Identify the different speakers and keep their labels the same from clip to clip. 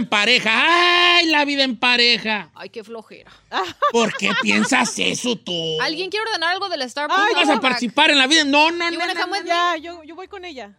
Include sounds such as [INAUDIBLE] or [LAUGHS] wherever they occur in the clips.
Speaker 1: En pareja. ¡Ay, la vida en pareja!
Speaker 2: Ay, qué flojera. [LAUGHS]
Speaker 1: ¿Por qué piensas eso tú?
Speaker 2: ¿Alguien quiere ordenar algo del Starbucks?
Speaker 1: ¿Vas a participar en la vida? No, no, no. no,
Speaker 2: me?
Speaker 3: Ya, yo, yo voy con ella.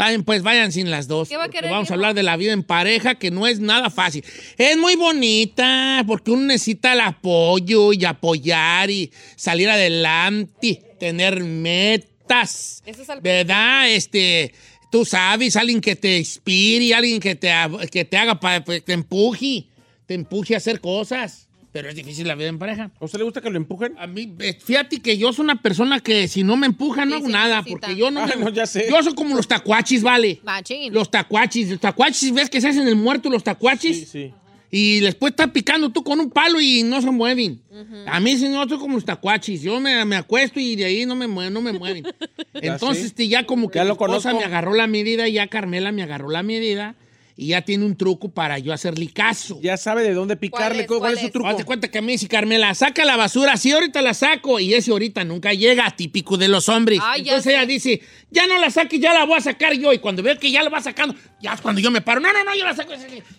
Speaker 1: Está bien, pues vayan sin las dos.
Speaker 2: ¿Qué va a
Speaker 1: Vamos a hablar de la vida en pareja, que no es nada fácil. Es muy bonita, porque uno necesita el apoyo y apoyar y salir adelante, tener metas. ¿Verdad? Este, tú sabes, alguien que te inspire, alguien que te, que te haga, pa- pues, te empuje, te empuje a hacer cosas. Pero es difícil la vida en pareja.
Speaker 4: ¿A usted le gusta que lo empujen?
Speaker 1: A mí, eh, fíjate que yo soy una persona que si no me empuja no
Speaker 2: Sí,
Speaker 1: hago
Speaker 2: sí
Speaker 1: nada,
Speaker 2: necesita.
Speaker 1: porque yo no,
Speaker 4: Ah,
Speaker 1: me-
Speaker 4: no, ya sé.
Speaker 1: Yo soy como los tacuachis, ¿vale?
Speaker 2: Machín.
Speaker 1: Los tacuachis, los tacuachis, ¿ves que se hacen el muerto los tacuachis?
Speaker 4: Sí, sí.
Speaker 1: Y después está picando tú con un palo y no se mueven. A mí si no, soy como los tacuachis. Yo me, me acuesto y de ahí no me mueven, no me mueven. [LAUGHS] Entonces,
Speaker 4: sé.
Speaker 1: este, ya como que
Speaker 4: Ya
Speaker 1: mi esposa me agarró la medida, ya Carmela me agarró la medida y ya tiene un truco para yo hacerle caso.
Speaker 4: Ya sabe de dónde picarle.
Speaker 2: es?
Speaker 4: ¿Cuál,
Speaker 2: ¿Cuál
Speaker 4: es su
Speaker 2: es?
Speaker 4: truco?
Speaker 1: Hazte cuenta que a mí dice Carmela, saca la basura, sí, ahorita la saco. Y ese ahorita nunca llega, típico de los hombres.
Speaker 2: Ay, ya
Speaker 1: Entonces
Speaker 2: sé.
Speaker 1: ella dice, ya no la saques, ya la voy a sacar yo. Y cuando veo que ya la va sacando, ya es cuando yo me paro, no, no, no, yo la saco.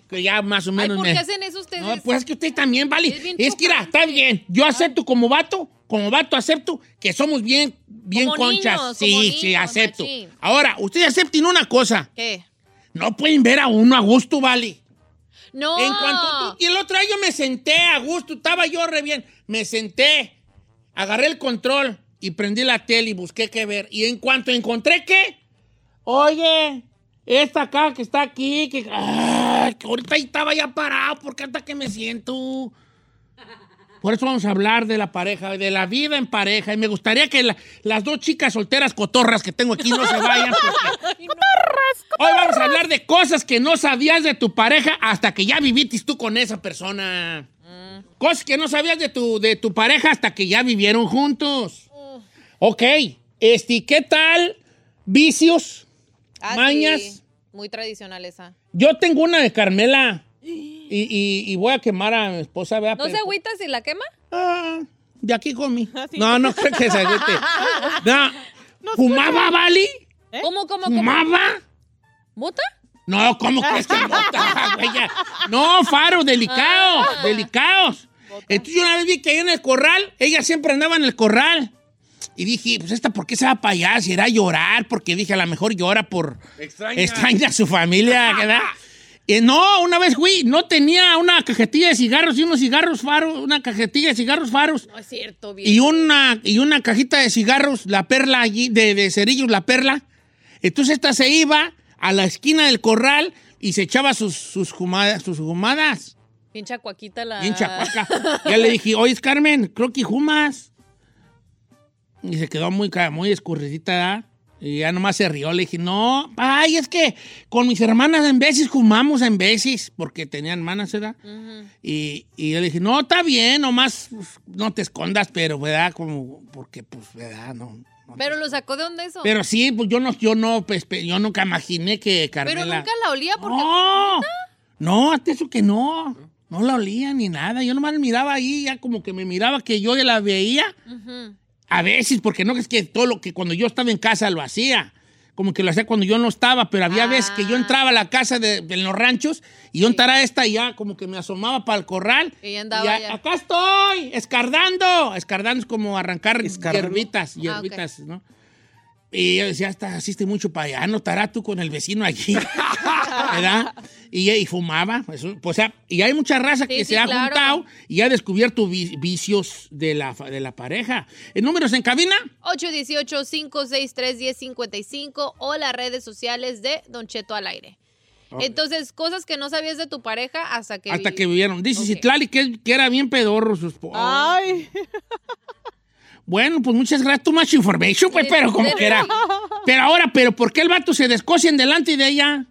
Speaker 1: Que ya más o
Speaker 2: Ay,
Speaker 1: menos
Speaker 2: ¿por
Speaker 1: me...
Speaker 2: qué hacen eso ustedes?
Speaker 1: No, pues es que usted también, vale.
Speaker 2: Es
Speaker 1: que, está bien. Yo acepto como vato, como vato acepto que somos bien, bien
Speaker 2: Como
Speaker 1: conchas.
Speaker 2: niños,
Speaker 1: sí,
Speaker 2: como
Speaker 1: sí,
Speaker 2: niños,
Speaker 1: acepto.
Speaker 2: machín.
Speaker 1: Ahora, ustedes acepten una cosa.
Speaker 2: ¿Qué?
Speaker 1: No pueden ver a uno a gusto, vale.
Speaker 2: No.
Speaker 1: En cuanto tú- y el otro día yo me senté a gusto, estaba yo re bien. Me senté, agarré el control y prendí la tele y busqué qué ver. Y en cuanto encontré qué, oye, esta acá que está aquí, que, ay, que ahorita ahí estaba ya parado, porque hasta que me siento. Por eso vamos a hablar de la pareja, de la vida en pareja. Y me gustaría que la- las dos chicas solteras cotorras que tengo aquí no se vayan. porque- [LAUGHS] Hoy vamos a hablar de cosas que no sabías de tu pareja hasta que ya viviste tú con esa persona. Cosas que no sabías de tu, de tu pareja hasta que ya vivieron juntos. Ok, este, ¿qué tal? Vicios,
Speaker 2: Ah,
Speaker 1: mañas.
Speaker 2: sí. Muy tradicional esa.
Speaker 1: Yo tengo una de Carmela [GASPS] y, y- y voy a quemar a mi esposa. ¿verdad?
Speaker 2: ¿No se agüita si la quema?
Speaker 1: Ah, de aquí comí. No, no creo que se agüite. [LAUGHS] No. ¿Fumaba, Vali?
Speaker 2: ¿Cómo, cómo, cómo?
Speaker 1: ¿Fumaba?
Speaker 2: ¿Mota?
Speaker 1: No, ¿cómo [LAUGHS] crees que mota, [LAUGHS] güey? No, faros, delicados, delicados. Entonces yo una vez vi que ahí en el corral, ella siempre andaba en el corral. Y dije, pues esta, ¿por qué se va para allá? Si era llorar, porque dije, a lo mejor llora por...
Speaker 4: Extraña.
Speaker 1: Extraña a su familia, ¿verdad? Eh, no, una vez fui, no tenía una cajetilla de cigarros y unos cigarros faros, una cajetilla de cigarros faros
Speaker 2: No es cierto, bien.
Speaker 1: y una, y una cajita de cigarros, la perla allí, de, de cerillos, la perla. Entonces esta se iba a la esquina del corral y se echaba sus, sus, jumadas, sus jumadas.
Speaker 2: Bien chacuaquita la...
Speaker 1: Bien chapaca. [LAUGHS] Ya le dije, oye, Carmen, creo que jumas. Y se quedó muy, muy escurridita, ¿verdad? Y ya nomás se rió. Le dije, no, ay, es que con mis hermanas en veces fumamos en veces, porque tenían hermanas, ¿verdad? y, y yo le dije, no, está bien, nomás pues, no te escondas, pero, ¿verdad? Como, porque, pues, ¿verdad? No,
Speaker 2: Pero lo sacó de dónde eso.
Speaker 1: Pero sí, pues yo no, yo no, pues, yo nunca imaginé que
Speaker 2: Pero
Speaker 1: Carmela.
Speaker 2: nunca la olía porque.
Speaker 1: No, no, hasta eso que no. No la olía ni nada. Yo nomás miraba ahí, ya como que me miraba que yo ya la veía.
Speaker 2: Ujú.
Speaker 1: A veces, porque no es que todo lo que cuando yo estaba en casa lo hacía. Como que lo hacía cuando yo no estaba, pero había
Speaker 2: Ah.
Speaker 1: veces que yo entraba a la casa de, de los ranchos y yo entraba esta y ya como que me asomaba para el corral.
Speaker 2: Y ya andaba
Speaker 1: ya,
Speaker 2: ya.
Speaker 1: Acá estoy, escardando. Escardando es como arrancar
Speaker 4: ¿Escardando?
Speaker 1: hierbitas,
Speaker 2: Ah,
Speaker 1: hierbitas, ¿no? Y yo decía, hasta asiste mucho para allá, no estará tú con el vecino allí, [LAUGHS] ¿verdad? Y, y fumaba, pues, o sea, y hay mucha raza que
Speaker 2: Sí,
Speaker 1: se ha
Speaker 2: claro.
Speaker 1: juntado y ha descubierto vi- vicios de la, de la pareja. ¿En números en cabina?
Speaker 2: 818-563-1055 o las redes sociales de Don Cheto al aire. Entonces, cosas que no sabías de tu pareja hasta que.
Speaker 1: Hasta
Speaker 2: vi-
Speaker 1: que vivieron. Dice
Speaker 2: Ok.
Speaker 1: Citlali que, que era bien pedorro su esposo.
Speaker 3: Ay, [LAUGHS]
Speaker 1: Bueno, pues muchas gracias. Too much information, pues, pero como que era. Pero ahora, ¿pero por qué el vato se descoce en delante de ella?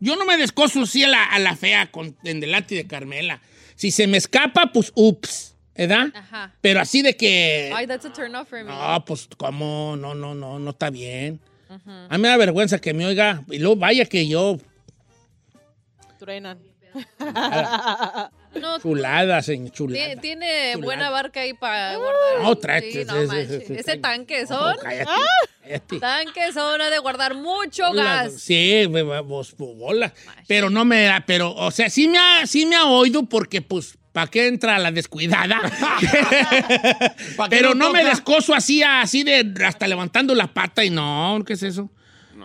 Speaker 1: Yo no me descoso así a la, a la fea con, en delante de Carmela. Si se me escapa, pues, ups, ¿verdad?
Speaker 2: Ajá.
Speaker 1: Pero así de que...
Speaker 2: Ay, that's a turn off for me.
Speaker 1: No, pues, ¿cómo? No, no, no, no está bien. A mí me da vergüenza que me oiga. Y luego vaya que yo,
Speaker 3: truenan.
Speaker 2: No, [LAUGHS]
Speaker 1: chulada, señor, chulada.
Speaker 2: ti- tiene
Speaker 1: Chulada.
Speaker 2: buena barca ahí para guardar.
Speaker 1: No, trae-
Speaker 2: Sí, no Ese
Speaker 1: sí.
Speaker 2: tanque son.
Speaker 1: cállate, cállate.
Speaker 2: Tanque son de guardar mucho
Speaker 1: La-
Speaker 2: gas.
Speaker 1: Sí, vos, bo- bola. Pero no me da, pero, o sea, sí me ha, sí me ha oído porque, pues, ¿para qué entra la descuidada? [LAUGHS] [LAUGHS]
Speaker 5: ¿Pa' qué
Speaker 1: pero
Speaker 5: no
Speaker 1: no me descoso así, así de, hasta levantando la pata y no, ¿qué es eso?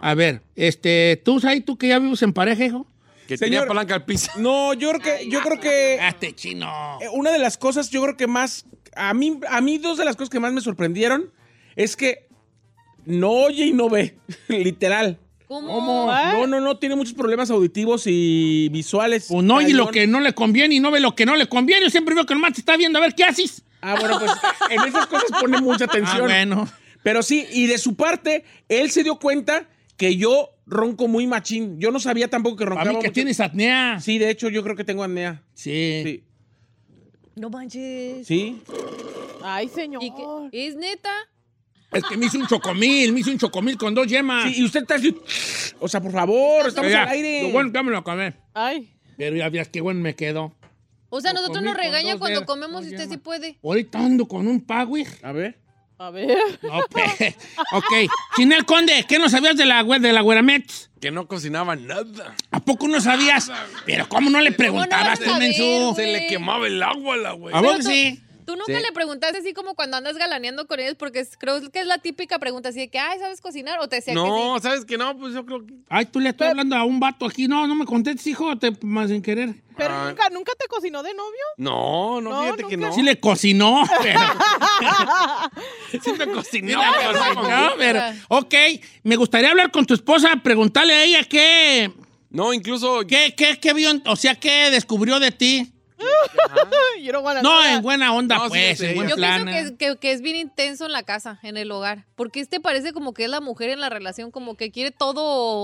Speaker 1: A ver, este, tú, Sai, tú que ya vives en pareja, hijo.
Speaker 5: Que
Speaker 4: Señor-
Speaker 5: tenía palanca al piso.
Speaker 4: No, yo creo que, yo creo que
Speaker 1: Este chino.
Speaker 4: eh, una de las cosas, yo creo que más, a mí, a mí dos de las cosas que más me sorprendieron es que no oye y no ve, [LAUGHS] literal.
Speaker 2: ¿Cómo?
Speaker 4: No, no, no, tiene muchos problemas auditivos y visuales.
Speaker 1: Pues no oye lo que no le conviene y no ve lo que no le conviene. Yo siempre veo que nomás te está viendo a ver qué haces.
Speaker 4: Ah, bueno, pues en esas cosas pone mucha
Speaker 1: Ah,
Speaker 4: atención.
Speaker 1: bueno.
Speaker 4: Pero sí, y de su parte, él se dio cuenta que yo ronco muy machín. Yo no sabía tampoco que roncaba
Speaker 1: mí que
Speaker 4: mucho.
Speaker 1: tienes apnea.
Speaker 4: Sí, de hecho, yo creo que tengo apnea.
Speaker 1: Sí.
Speaker 4: Sí.
Speaker 2: No manches.
Speaker 4: Sí.
Speaker 3: Ay, señor.
Speaker 2: ¿Y qué? ¿Es neta?
Speaker 1: Es que me hizo un chocomil, me hizo un chocomil con dos yemas.
Speaker 4: Sí, y usted está así. O sea, por favor, estamos
Speaker 1: Ya,
Speaker 4: al aire.
Speaker 1: Lo bueno ya me lo acabé.
Speaker 3: Ay.
Speaker 1: Pero ya veas qué bueno me quedó.
Speaker 2: O sea, nosotros nos regaña cuando
Speaker 1: dedos,
Speaker 2: comemos y usted sí puede.
Speaker 1: Ahorita ando con un pagüey.
Speaker 4: A ver.
Speaker 3: A ver. [LAUGHS]
Speaker 1: No, pe. ok. Chinel Conde, ¿qué no sabías de la, de la Güeramet?
Speaker 5: Que no cocinaba nada.
Speaker 1: ¿A poco no sabías? Pero ¿cómo no le preguntabas tú?
Speaker 5: Se le quemaba el agua a la güey.
Speaker 1: ¿A vos
Speaker 2: tú-
Speaker 1: sí?
Speaker 2: Tú nunca
Speaker 5: Sí.
Speaker 2: le preguntaste así como cuando andas galaneando con ellos, porque es- creo que es la típica pregunta así de que, ay, ¿sabes cocinar? O te decía
Speaker 5: No,
Speaker 2: que sí.
Speaker 5: ¿sabes que no? Pues yo creo que...
Speaker 1: Ay, tú le estás hablando a un vato aquí. No, no me contestes, hijo, te más sin querer.
Speaker 3: Pero
Speaker 5: Ay.
Speaker 3: nunca, nunca te cocinó de novio.
Speaker 5: No, no,
Speaker 3: No,
Speaker 5: fíjate que no.
Speaker 1: Sí le cocinó, [LAUGHS] pero... [LAUGHS]
Speaker 5: Sí me cociné.
Speaker 1: no, pero... Ok, me gustaría hablar con tu esposa, preguntarle a ella qué...
Speaker 5: No, incluso...
Speaker 1: ¿Qué, qué, qué vio? O sea, ¿qué descubrió de ti? [LAUGHS]
Speaker 3: You don't wanna
Speaker 1: No,
Speaker 3: that.
Speaker 1: en buena onda,
Speaker 5: No,
Speaker 1: pues,
Speaker 5: sí,
Speaker 1: en buen
Speaker 2: Yo
Speaker 1: plan.
Speaker 2: pienso que es, que, que es bien intenso en la casa, en el hogar. Porque este parece como que es la mujer en la relación, como que quiere todo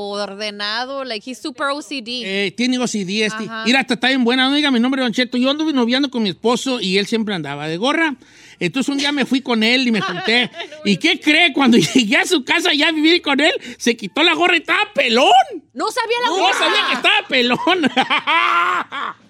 Speaker 2: ordenado, like he's super OCD.
Speaker 1: Eh, tiene OCD este.
Speaker 2: Ajá.
Speaker 1: Mira, está bien buena. No diga mi nombre, Don Cheto. Yo anduve noviando con mi esposo y él siempre andaba de gorra. Entonces un día me fui con él y me junté. [LAUGHS] ¿Y qué cree? Cuando [LAUGHS] llegué a su casa ya a vivir con él, se quitó la gorra y estaba pelón.
Speaker 2: no sabía la
Speaker 1: No
Speaker 2: mujer.
Speaker 1: sabía que estaba pelón.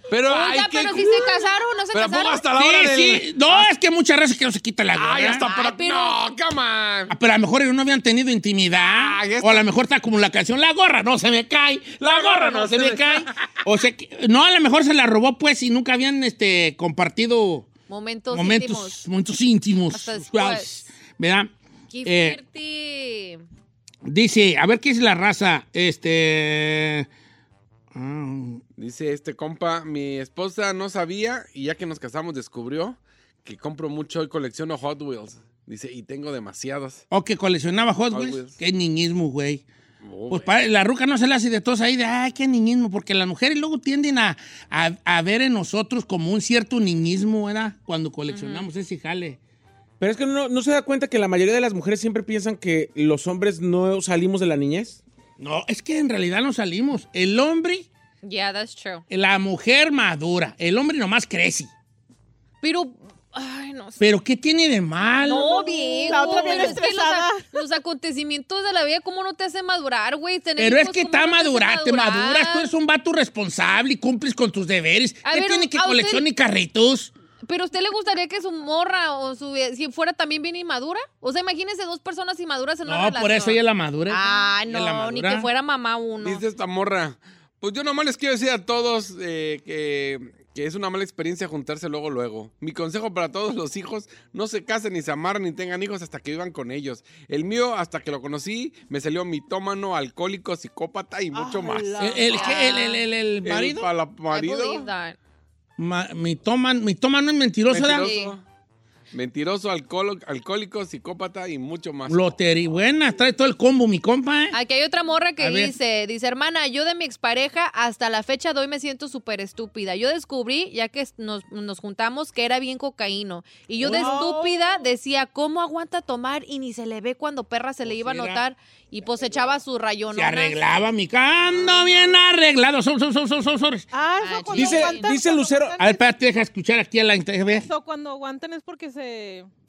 Speaker 5: Pero,
Speaker 2: Oiga,
Speaker 5: ay,
Speaker 2: pero si
Speaker 5: cool.
Speaker 2: se casaron, no se
Speaker 5: Pero ¿a poco
Speaker 2: casaron.
Speaker 5: hasta la hora
Speaker 1: sí,
Speaker 5: del...
Speaker 1: sí. No, es que muchas veces que no se quita la gorra.
Speaker 5: Ay, hasta
Speaker 2: Ay,
Speaker 5: para...
Speaker 2: pero-
Speaker 5: No, come on.
Speaker 1: Ah, Pero a lo mejor ellos no habían tenido intimidad.
Speaker 5: Ay,
Speaker 1: O a lo mejor está como la canción, la gorra no se me cae, la gorra no se me cae. O sea, que, no, a lo mejor se la robó pues y nunca habían este, compartido
Speaker 2: Momentos,
Speaker 1: momentos,
Speaker 2: íntimos.
Speaker 1: momentos íntimos.
Speaker 2: Hasta después.
Speaker 1: ¿Verdad?
Speaker 2: Qué
Speaker 1: Eh,
Speaker 2: fuerte.
Speaker 1: dice, a ver qué es la raza. Este. ah,
Speaker 5: Dice este compa, mi esposa no sabía y ya que nos casamos descubrió que compro mucho y colecciono Hot Wheels. Dice, y tengo demasiados.
Speaker 1: o que coleccionaba Hot
Speaker 5: Hot
Speaker 1: Wheels.
Speaker 5: Wheels.
Speaker 1: Qué niñismo, güey.
Speaker 5: Oh,
Speaker 1: Pues la ruca no se le hace de todos ahí de, ay, qué niñismo, porque las mujeres luego tienden a, a- a ver en nosotros como un cierto niñismo, ¿verdad? Cuando coleccionamos ese jale.
Speaker 4: Pero es que no, no se da cuenta que la mayoría de las mujeres siempre piensan que los hombres no salimos de la niñez.
Speaker 1: No, es que en realidad no salimos. El hombre,
Speaker 2: Yeah, that's true.
Speaker 1: la mujer madura, el hombre nomás crece.
Speaker 2: Pero Ay, no sé.
Speaker 1: ¿Pero qué tiene de malo?
Speaker 2: No, bien.
Speaker 3: La otra bien
Speaker 2: pero es que los,
Speaker 3: estresada.
Speaker 2: los acontecimientos de la vida, ¿cómo no te hace madurar, güey?
Speaker 1: Pero es que
Speaker 2: ¿cómo
Speaker 1: está
Speaker 2: no te hace
Speaker 1: madura, te maduras, tú eres un vato responsable y cumples con tus deberes.
Speaker 2: A
Speaker 1: ¿Qué
Speaker 2: ver,
Speaker 1: tiene que coleccionar carritos?
Speaker 2: Pero a usted le gustaría que su morra o su si fuera también bien inmadura? O sea, imagínese dos personas inmaduras en una
Speaker 1: No,
Speaker 2: relación.
Speaker 1: por eso ella es la madura.
Speaker 2: Ah,
Speaker 1: es la
Speaker 2: no, ni que fuera mamá uno.
Speaker 5: Dice esta morra. Pues yo nomás les quiero decir a todos eh, que, que es una mala experiencia juntarse luego, luego. Mi consejo para todos los hijos, no se casen ni se amarren ni tengan hijos hasta que vivan con ellos. El mío, hasta que lo conocí, me salió mitómano, alcohólico, psicópata y mucho más.
Speaker 3: la-
Speaker 1: ¿El, el, qué? el, el, el- el
Speaker 5: El
Speaker 1: marido?
Speaker 5: marido.
Speaker 1: Ma- mi toma, mi toma no es mentiroso, ¿verdad?
Speaker 5: mentiroso, mentiroso alcohol- alcohólico, psicópata y mucho más.
Speaker 1: Lotería. Buena, trae todo el combo, mi compa, ¿eh?
Speaker 2: Aquí hay otra morra que
Speaker 1: A ver.
Speaker 2: dice, dice, hermana, yo de mi expareja hasta la fecha de hoy me siento súper estúpida. Yo descubrí, ya que nos, nos juntamos, que era bien cocaíno. Y yo de
Speaker 3: Oh.
Speaker 2: estúpida decía, ¿cómo aguanta tomar? Y ni se le ve cuando perra se le iba a notar. Y pues echaba su rayón.
Speaker 1: Se arreglaba mi cando bien arreglado. Son, son, son, son, son, son.
Speaker 3: Ah,
Speaker 2: Ah,
Speaker 3: eso cuando
Speaker 4: Dice- dice Lucero-
Speaker 1: A ver, espérate, deja escuchar aquí a la.
Speaker 3: Eso cuando aguantan es porque se...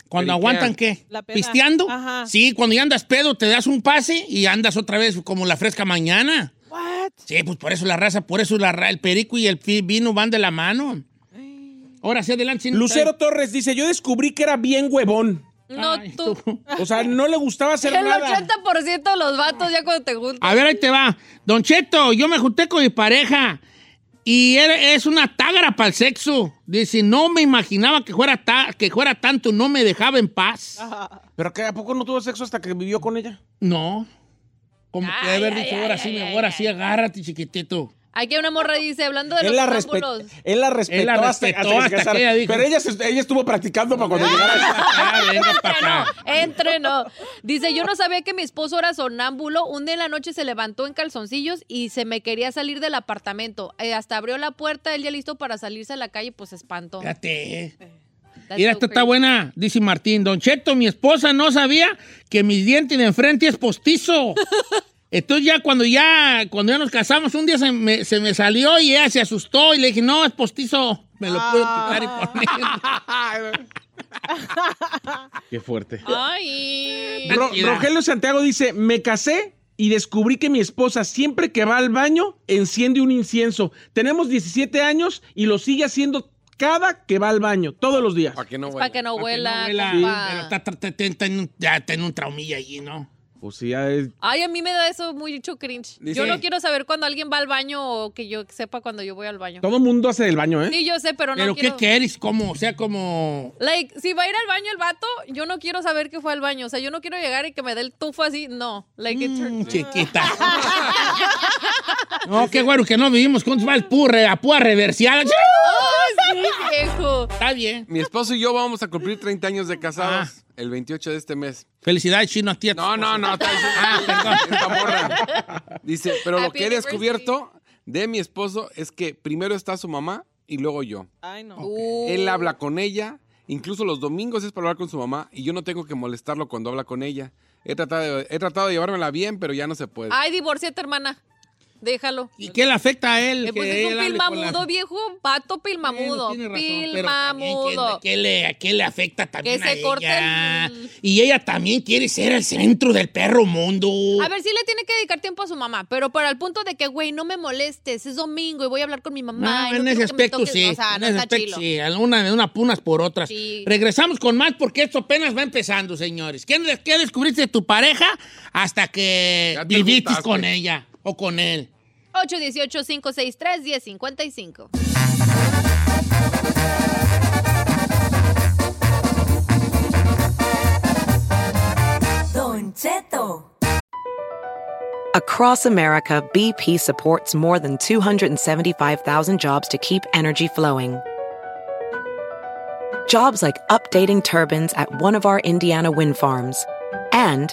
Speaker 1: Cuando aguantan, ¿qué?
Speaker 3: La peda.
Speaker 1: ¿Pisteando?
Speaker 3: Ajá.
Speaker 1: Sí, cuando ya andas pedo, te das un pase y andas otra vez como la fresca mañana.
Speaker 3: What?
Speaker 1: Sí, pues por eso la raza, por eso la, ra- el perico y el vino van de la mano. Ahora sí, adelante. sin-
Speaker 4: Lucero Torres dice, yo descubrí que era bien huevón.
Speaker 2: No,
Speaker 1: Ay,
Speaker 2: tú.
Speaker 4: O sea, no le gustaba hacer [LAUGHS]
Speaker 2: El
Speaker 4: nada.
Speaker 2: 80% de los vatos ya cuando te juntas.
Speaker 1: A ver, ahí te va. Don Cheto, yo me junté con mi pareja y es una tágara para el sexo. Dice, no me imaginaba que fuera, ta- que fuera tanto, no me dejaba en paz.
Speaker 4: ¿Pero qué? ¿A poco no tuvo sexo hasta que vivió con ella?
Speaker 1: No. Como que
Speaker 2: Ay,
Speaker 1: haber
Speaker 2: ay,
Speaker 1: dicho,
Speaker 2: ay,
Speaker 1: ahora
Speaker 2: ay,
Speaker 1: sí, ahora sí, agárrate, chiquitito.
Speaker 2: Aquí una morra dice, hablando de
Speaker 4: Él
Speaker 2: los
Speaker 4: la,
Speaker 2: sonámbulos.
Speaker 4: él la respetó,
Speaker 1: Él la respetó
Speaker 4: hasta, que se
Speaker 1: hasta
Speaker 4: casaron.
Speaker 1: que ella dijo-
Speaker 4: Pero ella, ella estuvo practicando para cuando llegara.
Speaker 1: Ah, venga [LAUGHS] para acá.
Speaker 2: Entre no. Dice, yo no sabía que mi esposo era sonámbulo. Un día en la noche se levantó en calzoncillos y se me quería salir del apartamento. Eh, hasta abrió la puerta, él ya listo para salirse a la calle, pues se espantó.
Speaker 1: Fíjate. Mira, esta está buena, dice Martín. Don Cheto, mi esposa no sabía que mi diente de enfrente es postizo. [LAUGHS] Entonces ya cuando ya cuando ya nos casamos, un día se me, se me salió y ella se asustó y le dije, no, es postizo. Me lo puedo quitar y poner. [LAUGHS]
Speaker 4: Qué fuerte.
Speaker 2: Ay.
Speaker 4: Ro-. Rogelio Santiago dice, me casé y descubrí que mi esposa siempre que va al baño enciende un incienso. Tenemos 17 años y lo sigue haciendo cada que va al baño, todos los días.
Speaker 5: Para que no
Speaker 2: Para
Speaker 5: huela.
Speaker 2: que no
Speaker 1: Pa' que
Speaker 2: huela,
Speaker 1: no huela.
Speaker 2: compa.
Speaker 1: Pero está, está- está- está en un- ya tiene un traumilla allí, ¿no?
Speaker 4: Pues sí, ya es-
Speaker 2: Ay, a mí me da eso mucho cringe.
Speaker 5: Dice-
Speaker 2: Yo no quiero saber cuando alguien va al baño o que yo sepa cuando yo voy al baño.
Speaker 4: todo mundo hace el baño, ¿eh?
Speaker 2: Sí, yo sé, pero no
Speaker 1: Pero ¿qué quieres? ¿Cómo? O sea, como...
Speaker 2: Like, si va a ir al baño el vato, yo no quiero saber que fue al baño. O sea, yo no quiero llegar y que me dé el tufo así. No. Like,
Speaker 1: Mm,
Speaker 2: turns-
Speaker 1: chiquita. [LAUGHS] no, qué bueno que no vivimos juntos. Va el purre, a púa reversial.
Speaker 2: Ay, sí, viejo.
Speaker 1: Está bien.
Speaker 5: Mi esposo y yo vamos a cumplir 30 años de casados
Speaker 1: Ah.
Speaker 5: el 28 de este mes.
Speaker 1: Felicidades, chino, a ti. a tu
Speaker 5: No, no, no. está diciendo-
Speaker 1: Ah, perdón.
Speaker 5: Esta morra. Dice, pero lo que he descubierto de mi esposo es que primero está su mamá y luego yo.
Speaker 3: Ay, no.
Speaker 2: Uh.
Speaker 5: Él habla con ella, incluso los domingos es para hablar con su mamá y yo no tengo que molestarlo cuando habla con ella. He tratado de, he tratado de llevármela bien, pero ya no se puede.
Speaker 2: Ay, divórciate, hermana. Déjalo.
Speaker 1: ¿Y qué le afecta a él?
Speaker 2: Eh, pues
Speaker 1: que
Speaker 2: es un
Speaker 1: la-
Speaker 2: pilmamudo, viejo. Pilmamudo.
Speaker 1: Bueno, razón, pero también,
Speaker 2: pilmamudo.
Speaker 1: ¿qué, qué le, qué le afecta también
Speaker 2: Que se
Speaker 1: a
Speaker 2: corte
Speaker 1: ella?
Speaker 2: el-
Speaker 1: Y ella también quiere ser el centro del perro mundo.
Speaker 2: A ver, sí le tiene que dedicar tiempo a su mamá, pero para el punto de que, güey, no me molestes, es domingo y voy a hablar con mi mamá.
Speaker 1: No,
Speaker 2: y
Speaker 1: en
Speaker 2: no
Speaker 1: ese aspecto
Speaker 2: toques",
Speaker 1: sí.
Speaker 2: O sea,
Speaker 1: en
Speaker 2: no
Speaker 1: ese aspecto
Speaker 2: chilo.
Speaker 1: sí. Alguna de unas punas por otras.
Speaker 2: Sí.
Speaker 1: Regresamos con más porque esto apenas va empezando, señores. ¿Qué, qué descubriste de tu pareja hasta que viviste
Speaker 5: juntaste.
Speaker 1: con ella o con él?
Speaker 2: 818-563-1055.
Speaker 6: Don Cheto.
Speaker 7: Across America, BP supports more than 275,000 jobs to keep energy flowing. Jobs like updating turbines at one of our Indiana wind farms and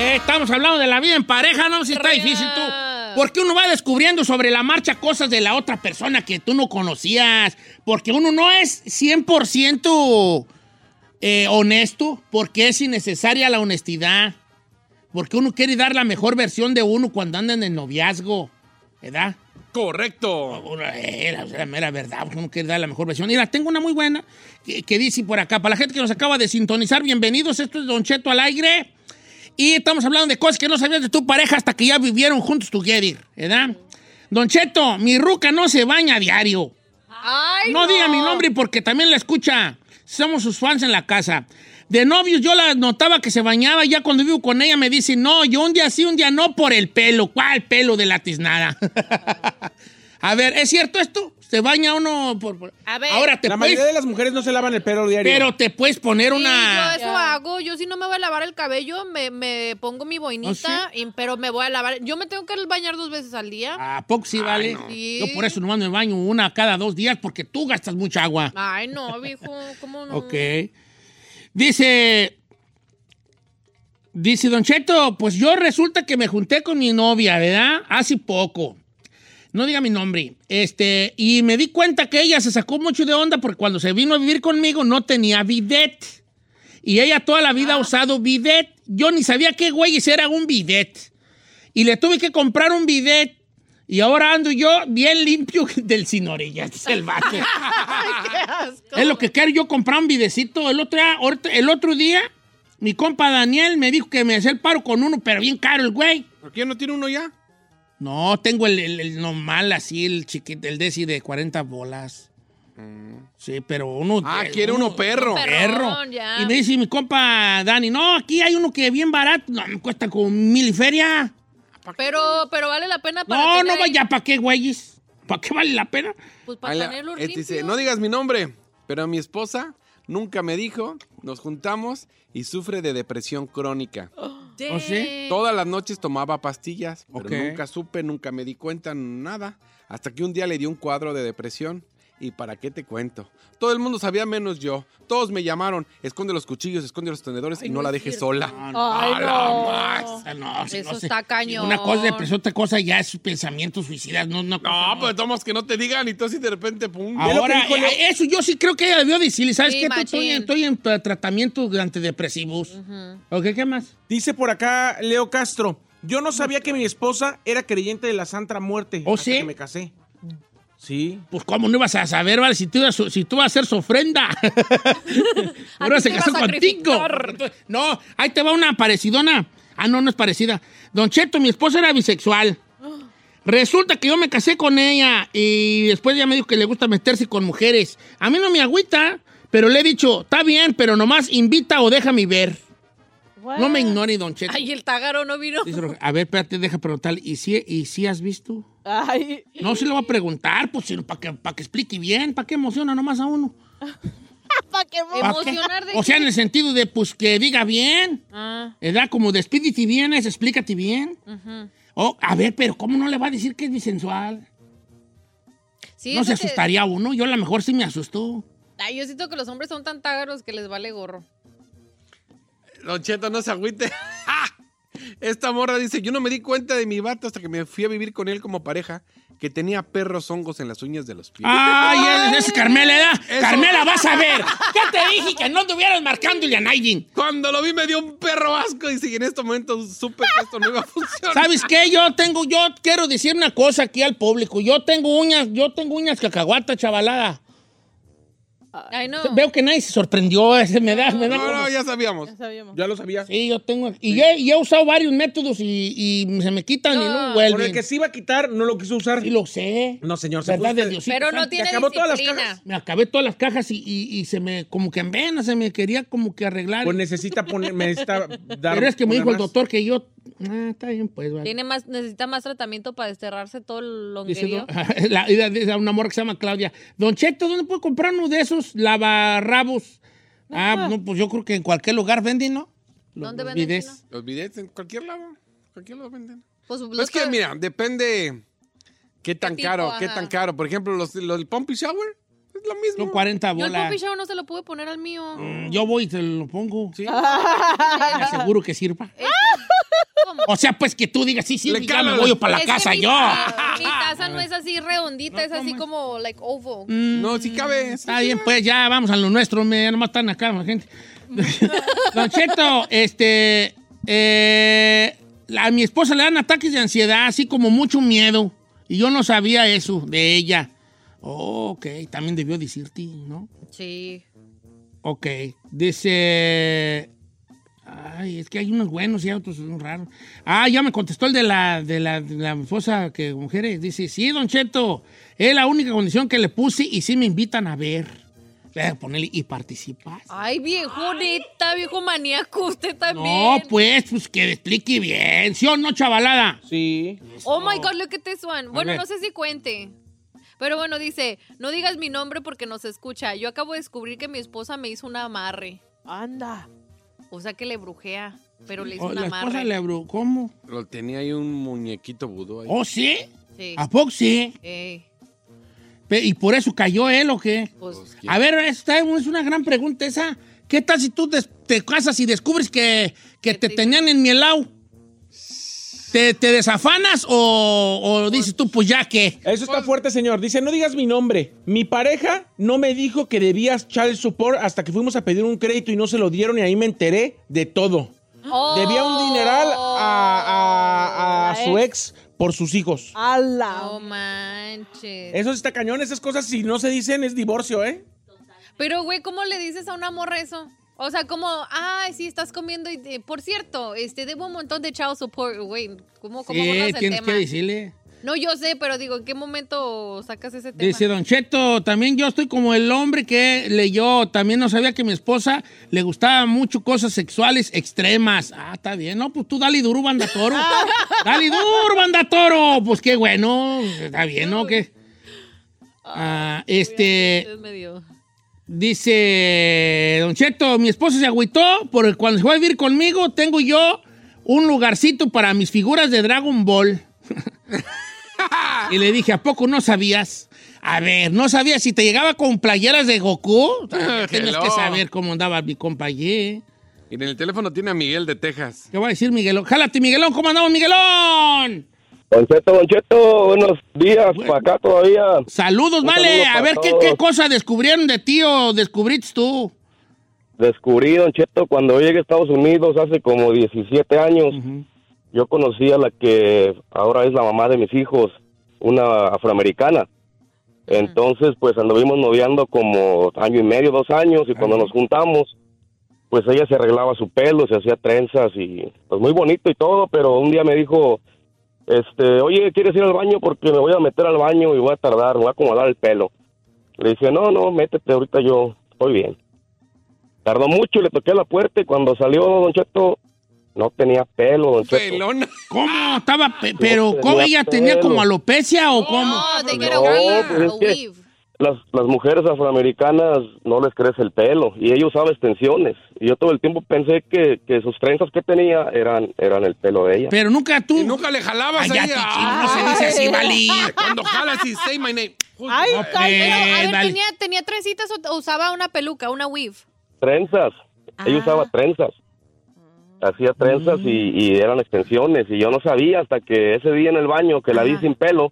Speaker 1: Eh, estamos hablando de la vida en pareja, no si está difícil tú. Porque uno va descubriendo sobre la marcha cosas de la otra persona que tú no conocías. Porque uno no es 100% eh, honesto, porque es innecesaria la honestidad. Porque uno quiere dar la mejor versión de uno cuando anda en el noviazgo. ¿Verdad?
Speaker 5: Correcto.
Speaker 1: Eh, la, mera verdad, uno quiere dar la mejor versión. Mira, tengo una muy buena que, que dice por acá, para la gente que nos acaba de sintonizar, bienvenidos, esto es Don Cheto al aire. Y estamos hablando de cosas que no sabías de tu pareja hasta que ya vivieron juntos together, ¿verdad? Don Cheto, mi ruca no se baña a diario.
Speaker 2: Ay,
Speaker 1: No diga mi nombre porque también la escucha. Somos sus fans en la casa. De novios yo la notaba que se bañaba y ya cuando vivo con ella me dice, no, yo un día sí, un día no por el pelo. ¿Cuál pelo de la tiznada? [LAUGHS] A ver, ¿es cierto esto? ¿Se baña uno por...? por-
Speaker 2: A ver.
Speaker 1: Ahora te
Speaker 4: La
Speaker 1: puedes...
Speaker 4: mayoría de las mujeres no se lavan el pelo diario.
Speaker 1: Pero te puedes poner
Speaker 2: Sí,
Speaker 1: una...
Speaker 2: yo eso hago. Yo si no me voy a lavar el cabello, me, me pongo mi boinita, y- pero me voy a lavar. Yo me tengo que bañar dos veces al día.
Speaker 1: ¿A poco sí vale?
Speaker 2: Sí.
Speaker 1: Yo por eso nomás me baño una cada dos días porque tú gastas mucha agua.
Speaker 2: Ay, no, viejo, ¿cómo no?
Speaker 1: Ok. Dice. Dice Don Cheto, pues yo resulta que me junté con mi novia, ¿verdad? Hace poco. No diga mi nombre. Este, y me di cuenta que ella se sacó mucho de onda porque cuando se vino a vivir conmigo no tenía bidet. Y ella toda la vida ha usado bidet. Yo ni sabía qué güeyes era un bidet. Y le tuve que comprar un bidet. Y ahora ando yo bien limpio [LAUGHS] del sin orillas. Este es el vato. [LAUGHS] Es lo que quiero yo comprar un videcito. El otro, día, ahorita- el otro día, mi compa Daniel me dijo que me hacía el paro con uno, pero bien caro el güey.
Speaker 5: ¿Por qué no tiene uno ya?
Speaker 1: No, tengo el, el- el normal, así, el chiquito, el Desi de 40 bolas. Sí, pero uno...
Speaker 5: Ah,
Speaker 1: eh,
Speaker 5: quiere uno perro.
Speaker 2: Perro.
Speaker 1: Perro.
Speaker 2: Perrón, ya.
Speaker 1: Y me dice mi compa Dani, no, aquí hay uno que es bien barato. No, me cuesta como mil y feria.
Speaker 2: Pero, pero vale la pena para
Speaker 1: No,
Speaker 2: tener
Speaker 1: no vaya, ¿para qué, güeyes? ¿Para qué vale la pena?
Speaker 2: Pues para tenerlo
Speaker 5: este
Speaker 2: limpio.
Speaker 5: dice, no digas mi nombre, pero mi esposa nunca me dijo, nos juntamos y sufre de depresión crónica.
Speaker 2: Sí.
Speaker 1: ¿Oh, sí?
Speaker 5: Todas las noches tomaba pastillas, pero
Speaker 1: Ok.
Speaker 5: nunca supe, nunca me di cuenta, nada. Hasta que un día le dio un cuadro de depresión. ¿Y para qué te cuento? Todo el mundo sabía menos yo. Todos me llamaron, esconde los cuchillos, esconde los tenedores y no,
Speaker 2: no
Speaker 5: la
Speaker 2: es
Speaker 5: dejes sola.
Speaker 3: Ay,
Speaker 1: A la
Speaker 3: no.
Speaker 1: más. No,
Speaker 2: Eso
Speaker 1: no sé.
Speaker 2: está cañón.
Speaker 1: Una cosa de depresión, otra cosa ya es pensamientos suicidas. No, no,
Speaker 5: No, pues tomos que no te digan y tú así de repente, pum.
Speaker 1: Ahora, eh, eso yo sí creo que ella debió decirle. ¿Sabes
Speaker 2: Sí,
Speaker 1: qué? Estoy, en tra- tratamiento de antidepresivos. ¿Ok? ¿Qué más?
Speaker 4: Dice por acá Leo Castro, yo no sabía que mi esposa era creyente de la Santa Muerte.
Speaker 1: ¿Oh,
Speaker 4: hasta
Speaker 1: sí?
Speaker 4: que me casé. Sí.
Speaker 1: Pues, ¿cómo no ibas a saber, vale? Si tú, ibas- si tú vas a hacer su ofrenda. [LAUGHS] [LAUGHS] Ahora se casó contigo. No, ahí te va una parecidona. Ah, no, no es parecida. Don Cheto, mi esposa era bisexual. Resulta que yo me casé con ella y después ella me dijo que le gusta meterse con mujeres. A mí no me agüita, pero le he dicho, está bien, pero nomás invita o déjame ver. No me ignore, Don Cheto.
Speaker 2: Ay, el tágaro no vino.
Speaker 1: A ver, espérate, deja preguntarle. ¿Y si, ¿Y si has visto?
Speaker 3: Ay,
Speaker 1: No, se lo voy a preguntar, pues, para que, pa' que explique bien, para que emociona nomás a uno. [LAUGHS]
Speaker 3: ¿para qué
Speaker 1: ¿Pa' qué?
Speaker 2: Emocionar de
Speaker 1: O sea,
Speaker 2: qué?
Speaker 1: en el sentido de, pues, que diga bien.
Speaker 2: Ah,
Speaker 1: ¿Verdad? Como despídete bien, es explícate bien.
Speaker 2: ujú.
Speaker 1: Oh, a ver, pero ¿cómo no le va a decir que es bisensual?
Speaker 2: Sí,
Speaker 1: no se
Speaker 2: que-
Speaker 1: asustaría uno. Yo a lo mejor sí me asustó.
Speaker 2: Ay, yo siento que los hombres son tan tágaros que les vale gorro.
Speaker 5: Don Cheto, no se agüite. [LAUGHS] Esta morra dice, yo no me di cuenta de mi vato hasta que me fui a vivir con él como pareja, que tenía perros hongos en las uñas de los pies.
Speaker 1: Ay, es, es Carmela.
Speaker 5: Eso.
Speaker 1: Carmela, vas a ver. ¿Qué te dije? Que no estuvieras marcándole a Naidin.
Speaker 5: Cuando lo vi me dio un perro asco y en este momento supe que esto no iba a funcionar.
Speaker 1: ¿Sabes qué? Yo tengo, yo quiero decir una cosa aquí al público. Yo tengo uñas, yo tengo uñas cacahuata, chavalada.
Speaker 2: Ay, no.
Speaker 1: Veo que nadie se sorprendió. [LAUGHS] ese Me da, me da
Speaker 5: No,
Speaker 1: como-
Speaker 5: no, ya sabíamos.
Speaker 3: Ya sabíamos.
Speaker 4: Ya lo sabía.
Speaker 1: Sí, yo tengo. Y, yo, y he usado varios métodos y, y se me quitan y no
Speaker 2: No.
Speaker 4: Por el
Speaker 1: vuelven.
Speaker 4: que se iba a quitar, no lo quiso usar.
Speaker 1: Sí lo sé.
Speaker 4: No, señor. se
Speaker 1: ¿Verdad
Speaker 4: fue-
Speaker 1: de Diosito
Speaker 2: Pero no tiene
Speaker 4: acabó todas las
Speaker 2: disciplina.
Speaker 4: cajas.
Speaker 1: Me acabé todas las cajas y, y- y se me, como que en vena, se me quería como que arreglar.
Speaker 4: Pues necesita poner, necesita [LAUGHS] dar.
Speaker 1: Pero es que me dijo el doctor que yo. Ah, está bien, pues. vale.
Speaker 2: Tiene más, necesita más tratamiento para desterrarse todo el longuerío. [LAUGHS]
Speaker 1: la, una morra que se llama Claudia. Don Cheto, ¿dónde puedo comprar uno de esos lavarrabos? Ah, no, pues yo creo que en cualquier lugar venden, ¿no? Los-
Speaker 2: ¿Dónde
Speaker 1: los
Speaker 2: venden, chino?
Speaker 5: Los bidets en cualquier lado. Cualquier lado venden.
Speaker 2: Pues,
Speaker 5: Pues es que, mira, depende qué tan
Speaker 2: tipo?
Speaker 5: caro, qué tan caro. Por ejemplo, los, los del Pumpy Shower es lo mismo.
Speaker 1: Son 40
Speaker 2: Yo el
Speaker 1: bolas.
Speaker 2: Poppy Shower no se lo pude poner al mío.
Speaker 1: Mm, Yo voy y te lo pongo.
Speaker 5: Sí. [LAUGHS]
Speaker 1: Me aseguro que sirva.
Speaker 2: ¿Cómo? [LAUGHS]
Speaker 1: O sea, pues que tú digas, sí, sí,
Speaker 5: Le
Speaker 1: ya me voy para la
Speaker 2: Es
Speaker 1: casa
Speaker 2: mi,
Speaker 1: yo. [LAUGHS]
Speaker 2: Mi taza no es así redondita, es así como like oval.
Speaker 1: Mm,
Speaker 5: No, sí cabe. sí
Speaker 1: Está bien,
Speaker 5: cabe.
Speaker 1: pues ya vamos a lo nuestro, me, ya nomás están acá la gente. Don Cheto, este, eh, a mi esposa le dan ataques de ansiedad, así como mucho miedo. Y yo no sabía eso de ella. Oh, ok, también debió decirte, ¿no?
Speaker 2: Sí.
Speaker 1: Ok, dice... Ay, es que hay unos buenos y otros son raros. Ah, ya me contestó el de la, de la, de la esposa que mujeres. Dice, sí, Don Cheto, es la única condición que le puse y sí me invitan a ver. Le voy a ponerle, y participas.
Speaker 2: Ay, viejo, neta, viejo maníaco, usted también.
Speaker 1: No, pues, pues que le explique bien. ¿Sí o no, chavalada?
Speaker 4: Sí.
Speaker 2: Oh my God, look at this one. Bueno, no sé si cuente. Pero bueno, dice, no digas mi nombre porque no se escucha. Yo acabo de descubrir que mi esposa me hizo un amarre.
Speaker 3: Anda.
Speaker 2: O sea que le brujea, pero le hizo
Speaker 1: Oh,
Speaker 2: un
Speaker 1: la esposa
Speaker 2: amarre.
Speaker 1: le ¿Cómo?
Speaker 5: Lo tenía ahí un muñequito vudú ahí.
Speaker 1: ¿Oh, sí?
Speaker 2: Sí.
Speaker 1: ¿A poco sí? Pe- ¿Y por eso cayó él o qué?
Speaker 2: pues,
Speaker 5: Pues.
Speaker 1: A ver, esta es una gran pregunta esa. ¿Qué tal si tú te casas y descubres que, que
Speaker 2: Que
Speaker 1: te
Speaker 2: te-
Speaker 1: tenían en mielao? ¿Te, te desafanas o, o dices tú, pues ya que?
Speaker 4: Eso está fuerte, señor. Dice, no digas mi nombre. Mi pareja no me dijo que debías child support hasta que fuimos a pedir un crédito y no se lo dieron y ahí me enteré de todo.
Speaker 2: Oh.
Speaker 4: Debía un dineral a, a- su
Speaker 3: ex.
Speaker 4: por sus hijos.
Speaker 3: ¡Hala!
Speaker 2: No manches.
Speaker 4: Eso sí está cañón. Esas cosas, si no se dicen, es divorcio, ¿eh?
Speaker 2: Pero, güey, ¿cómo le dices a una morra eso? O sea, como, ay, sí, estás comiendo y, te- por cierto, este, debo un montón de child support, güey. ¿Cómo, cómo
Speaker 1: Sí,
Speaker 2: el
Speaker 1: tienes
Speaker 2: tema?
Speaker 1: que decirle.
Speaker 2: No, yo sé, pero digo, ¿en qué momento sacas ese tema?
Speaker 1: Dice Don Cheto, también yo estoy como el hombre que leyó, también no sabía que mi esposa le gustaba mucho cosas sexuales extremas. Ah, está bien, no, pues tú dale duro, banda toro. [LAUGHS] dale duro, banda toro. Pues qué bueno, está bien, ¿no? ¿Qué? Ah, este,
Speaker 2: Es medio...
Speaker 1: dice Don Cheto, mi esposa se agüitó porque cuando se fue a vivir conmigo tengo yo un lugarcito para mis figuras de Dragon Ball. [LAUGHS] Y le dije, ¿a poco no sabías? A ver, ¿no sabías si te llegaba con playeras de Goku? [LAUGHS] Tienes que saber cómo andaba mi compa allí.
Speaker 5: Y en el teléfono tiene a Miguel de Texas.
Speaker 1: ¿Qué va a decir Miguelón? ¡Jálate, Miguelón! ¿Cómo andamos, Miguelón?
Speaker 6: Don Cheto, Don Cheto, buenos días,
Speaker 1: Bueno.
Speaker 6: para acá todavía.
Speaker 1: Saludos,
Speaker 6: Un
Speaker 1: vale.
Speaker 6: saludo
Speaker 1: A ver, ¿qué,
Speaker 6: todos.
Speaker 1: ¿qué cosa descubrieron de ti o descubriste tú?
Speaker 6: Descubrí, Don Cheto, cuando yo llegué a Estados Unidos hace como 17 años, yo conocí a la que ahora es la mamá de mis hijos, una afroamericana. Entonces, pues anduvimos noviando como año y medio, dos años, y cuando nos juntamos, pues ella se arreglaba su pelo, se hacía trenzas y pues muy bonito y todo, pero un día me dijo, este, oye, ¿quieres ir al baño? Porque me voy a meter al baño y voy a tardar, me voy a acomodar el pelo. Le dije, no, no, métete, ahorita yo estoy bien. Tardó mucho, le toqué la puerta y cuando salió Don Cheto, no tenía pelo, Don Cheto.
Speaker 5: Pelona.
Speaker 1: ¿Cómo? Estaba, pe- pero
Speaker 6: No
Speaker 1: ¿cómo ella tenía como alopecia o cómo?
Speaker 2: No,
Speaker 6: pues es
Speaker 2: a
Speaker 6: que-
Speaker 2: weave.
Speaker 6: Las, las mujeres afroamericanas no les crece el pelo y ella usaba extensiones. Y yo todo el tiempo pensé que, que sus trenzas que tenía eran, eran el pelo de ella.
Speaker 1: Pero nunca tú.
Speaker 5: Y nunca le jalabas
Speaker 1: Ay, ya,
Speaker 5: ahí. Ah,
Speaker 1: no se dice así.
Speaker 5: Cuando jalas y say my name.
Speaker 3: Ay,
Speaker 1: No.
Speaker 2: Pero, a
Speaker 1: Eh,
Speaker 2: ver. ¿tenía, ¿tenía trencitas o o usaba una peluca, una weave?
Speaker 6: Trenzas. Ella
Speaker 2: Ah.
Speaker 6: usaba trenzas. hacía trenzas y, y eran extensiones y yo no sabía hasta que ese día en el baño que la vi sin pelo,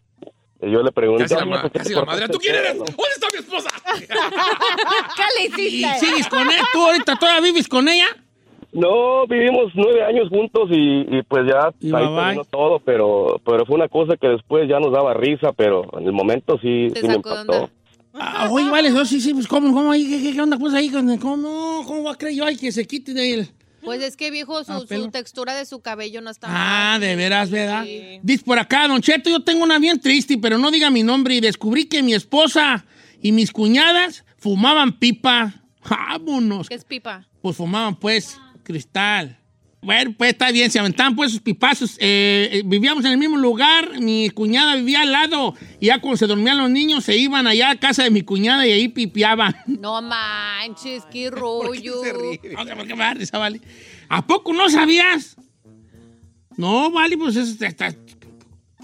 Speaker 6: y yo le pregunté,
Speaker 5: Casi la,
Speaker 6: "Oye,
Speaker 5: ma-
Speaker 6: ¿por qué
Speaker 5: casi la madre. ¿Tú quién eres?
Speaker 6: pelo?"
Speaker 5: ¿Dónde está mi esposa? [LAUGHS] [LAUGHS]
Speaker 2: ¿Qué le
Speaker 1: ¿Y
Speaker 2: hiciste?
Speaker 1: sigues con él? ¿Tú ahorita todavía vives con ella?
Speaker 6: No, vivimos nueve años juntos y, y pues ya
Speaker 1: Y
Speaker 6: ahí
Speaker 1: bye bye.
Speaker 6: terminó todo, pero, pero fue una cosa que después ya nos daba risa, pero en el momento sí,
Speaker 2: Te
Speaker 6: sí me impactó.
Speaker 2: onda.
Speaker 1: Ah, oye, vale, no, sí, sí, pues, ¿cómo, cómo, ahí, qué, qué- qué onda, pues, ahí, ¿cómo, cómo va a creer yo ay, que se quite de él?
Speaker 2: Pues es que viejo, su,
Speaker 1: Ah,
Speaker 2: su textura de su cabello no está
Speaker 1: Ah,
Speaker 2: mal.
Speaker 1: de veras, ¿verdad?
Speaker 2: Sí.
Speaker 1: Dice por acá, Don Cheto, yo tengo una bien triste, pero no diga mi nombre. Y descubrí que mi esposa y mis cuñadas fumaban pipa. [LAUGHS] Vámonos.
Speaker 2: ¿Qué es pipa?
Speaker 1: Pues fumaban, pues, cristal. Bueno, pues está bien, se aventaban pues sus pipazos. Eh, eh, vivíamos en el mismo lugar, mi cuñada vivía al lado. Y ya cuando se dormían los niños, se iban allá a casa de mi cuñada y ahí pipiaban.
Speaker 2: No manches, [LAUGHS] qué rollo.
Speaker 5: Se ríe.
Speaker 1: No sé por qué me da risa, vale. ¿A poco no sabías? No, vale, pues eso está,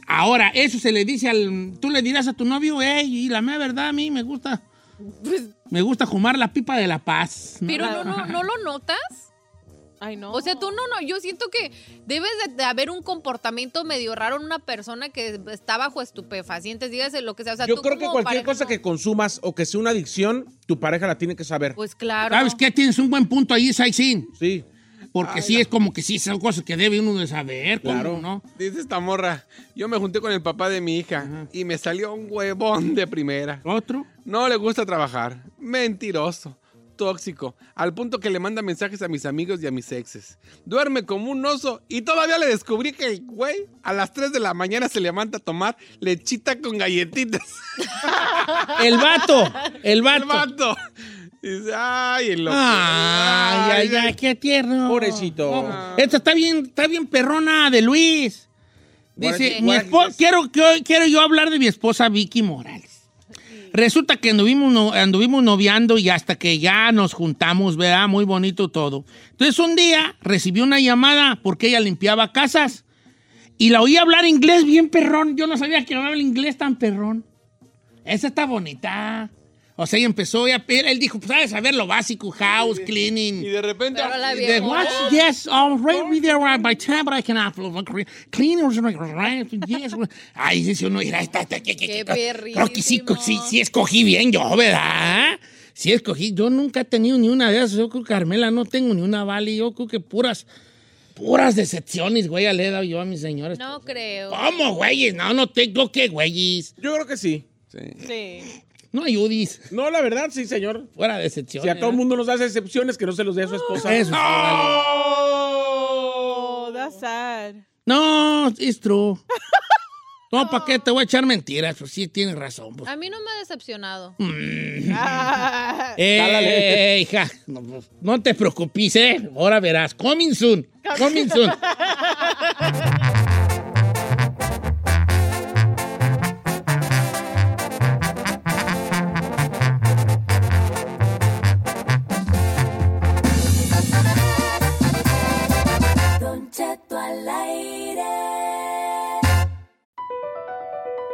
Speaker 1: Ahora, eso se le dice al... Tú le dirás a tu novio, hey, y la mera verdad a mí me gusta... Me gusta fumar la pipa de la paz.
Speaker 2: Pero no, no, [LAUGHS] ¿no lo notas?
Speaker 3: Ay, no.
Speaker 2: O sea, tú no, no, yo siento que debes de, de haber un comportamiento medio raro en una persona que está bajo estupefacientes, dígase lo que sea. O sea
Speaker 4: Yo
Speaker 2: tú
Speaker 4: creo que cualquier
Speaker 2: pareja
Speaker 4: cosa
Speaker 2: no-
Speaker 4: que consumas o que sea una adicción, tu pareja la tiene que saber.
Speaker 2: Pues claro.
Speaker 1: ¿Sabes qué? Tienes un buen punto ahí, Saisin.
Speaker 4: Sí.
Speaker 1: Porque sí es como que sí son cosas que debe uno de saber. ¿cómo
Speaker 4: Claro.
Speaker 1: ¿no?
Speaker 5: Dice esta morra, yo me junté con el papá de mi hija y me salió un huevón de primera.
Speaker 1: ¿Otro?
Speaker 5: No le gusta trabajar. Mentiroso. Tóxico. Al punto que le manda mensajes a mis amigos y a mis exes. Duerme como un oso y todavía le descubrí que el güey a las 3 de la mañana se levanta a tomar lechita con galletitas. [LAUGHS]
Speaker 1: El vato. El vato.
Speaker 5: El vato. Dice, ay, el loco.
Speaker 1: Ay, ay, ay, qué tierno.
Speaker 4: Pobrecito.
Speaker 1: Esta está bien, está bien perrona de Luis. Dice, mi quiero, quiero yo hablar de mi esposa Vicky Morales. Resulta que anduvimos, anduvimos noviando y hasta que ya nos juntamos, ¿verdad? Muy bonito todo. Entonces un día recibí una llamada porque ella limpiaba casas y la oí hablar inglés bien perrón. Yo no sabía que hablaba el inglés tan perrón. Esa está bonita. O sea, ella empezó, ella- él, él dijo, pues sabes saber lo básico, house, cleaning.
Speaker 5: Y de repente...
Speaker 2: Pero la
Speaker 5: de-
Speaker 1: what? Yes, all right, be there right by time, but I can upload cleaners, right? Yes. Ay, dice uno, mira, esta, esta, que, que,
Speaker 2: Qué
Speaker 1: que- Creo que sí, sí, sí escogí bien yo, ¿verdad? Sí escogí. Yo nunca he tenido ni una de esas. Yo creo que Carmela no tengo ni una vale. Yo creo que puras, puras decepciones, güey, le he dado yo a mis señores.
Speaker 2: No creo.
Speaker 1: ¿Cómo, güeyes? No, no tengo que, güeyes.
Speaker 4: Yo creo que sí.
Speaker 5: Sí.
Speaker 3: Sí.
Speaker 1: No ayudis.
Speaker 4: No, la verdad, sí, señor.
Speaker 1: Fuera decepciones.
Speaker 4: Si a todo el mundo nos hace excepciones, que no se los dé a su esposa.
Speaker 1: Eso sí, vale.
Speaker 3: Oh, that's sad.
Speaker 1: No, it's true. No, ¿para qué te voy a echar mentiras? Pues sí, tienes razón. pues.
Speaker 2: A mí no me ha decepcionado.
Speaker 3: Ah,
Speaker 1: Eh, hija, no, no te preocupes, ¿eh? Ahora verás. Coming soon. Coming soon. [LAUGHS]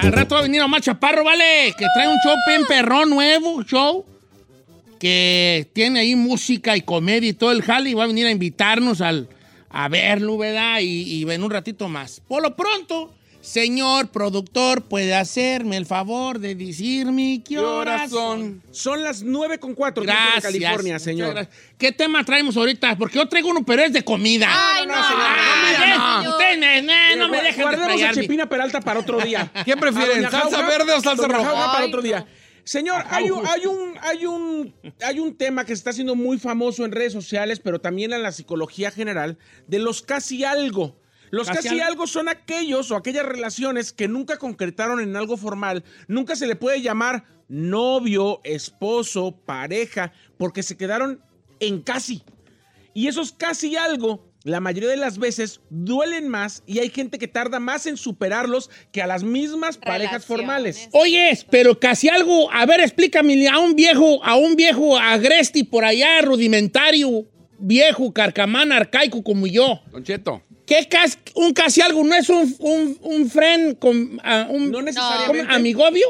Speaker 1: Al rato va a venir Omar Chaparro, ¿vale? Que trae un show bien perrón nuevo, show. Que tiene ahí música y comedia y todo el jale. Y va a venir a invitarnos al, a verlo, ¿verdad? Y, y en un ratito más. Por lo pronto, Señor productor, ¿puede hacerme el favor de decirme qué
Speaker 5: ¿Qué
Speaker 1: horas
Speaker 5: son?
Speaker 4: Son las 9 con 4 tiempo de
Speaker 1: Gracias.
Speaker 4: California, señor.
Speaker 1: gracias. ¿Qué tema traemos ahorita? Porque yo traigo uno, pero es de comida.
Speaker 2: Ay, no,
Speaker 4: no, señor,
Speaker 1: Ah,
Speaker 2: no, señor.
Speaker 1: Ustedes me- no, no me
Speaker 4: Gu-
Speaker 1: dejen
Speaker 4: Guardemos a. Chepina Peralta para otro día. [LAUGHS]
Speaker 5: ¿Qué prefieren, salsa verde o salsa roja?
Speaker 4: Para otro día. Señor, hay un, hay, un, hay, un, hay un tema que se está haciendo muy famoso en redes sociales, pero también en la psicología general, de los casi algo. Los
Speaker 1: ¿Casi
Speaker 4: casi,
Speaker 1: algo?
Speaker 4: algo son aquellos o aquellas relaciones que nunca concretaron en algo formal. Nunca se le puede llamar novio, esposo, pareja, porque se quedaron en casi. Y esos casi algo, la mayoría de las veces, duelen más y hay gente que tarda más en superarlos que a las mismas parejas
Speaker 2: Relaciones.
Speaker 4: formales.
Speaker 1: Oye, pero casi algo, a ver, explícame a un viejo, a un viejo agresti por allá, rudimentario, viejo, carcamán, arcaico como yo.
Speaker 5: Don Cheto.
Speaker 1: ¿Qué cas- un casi algo? ¿No es un, un, un friend con ah, un
Speaker 4: No necesariamente.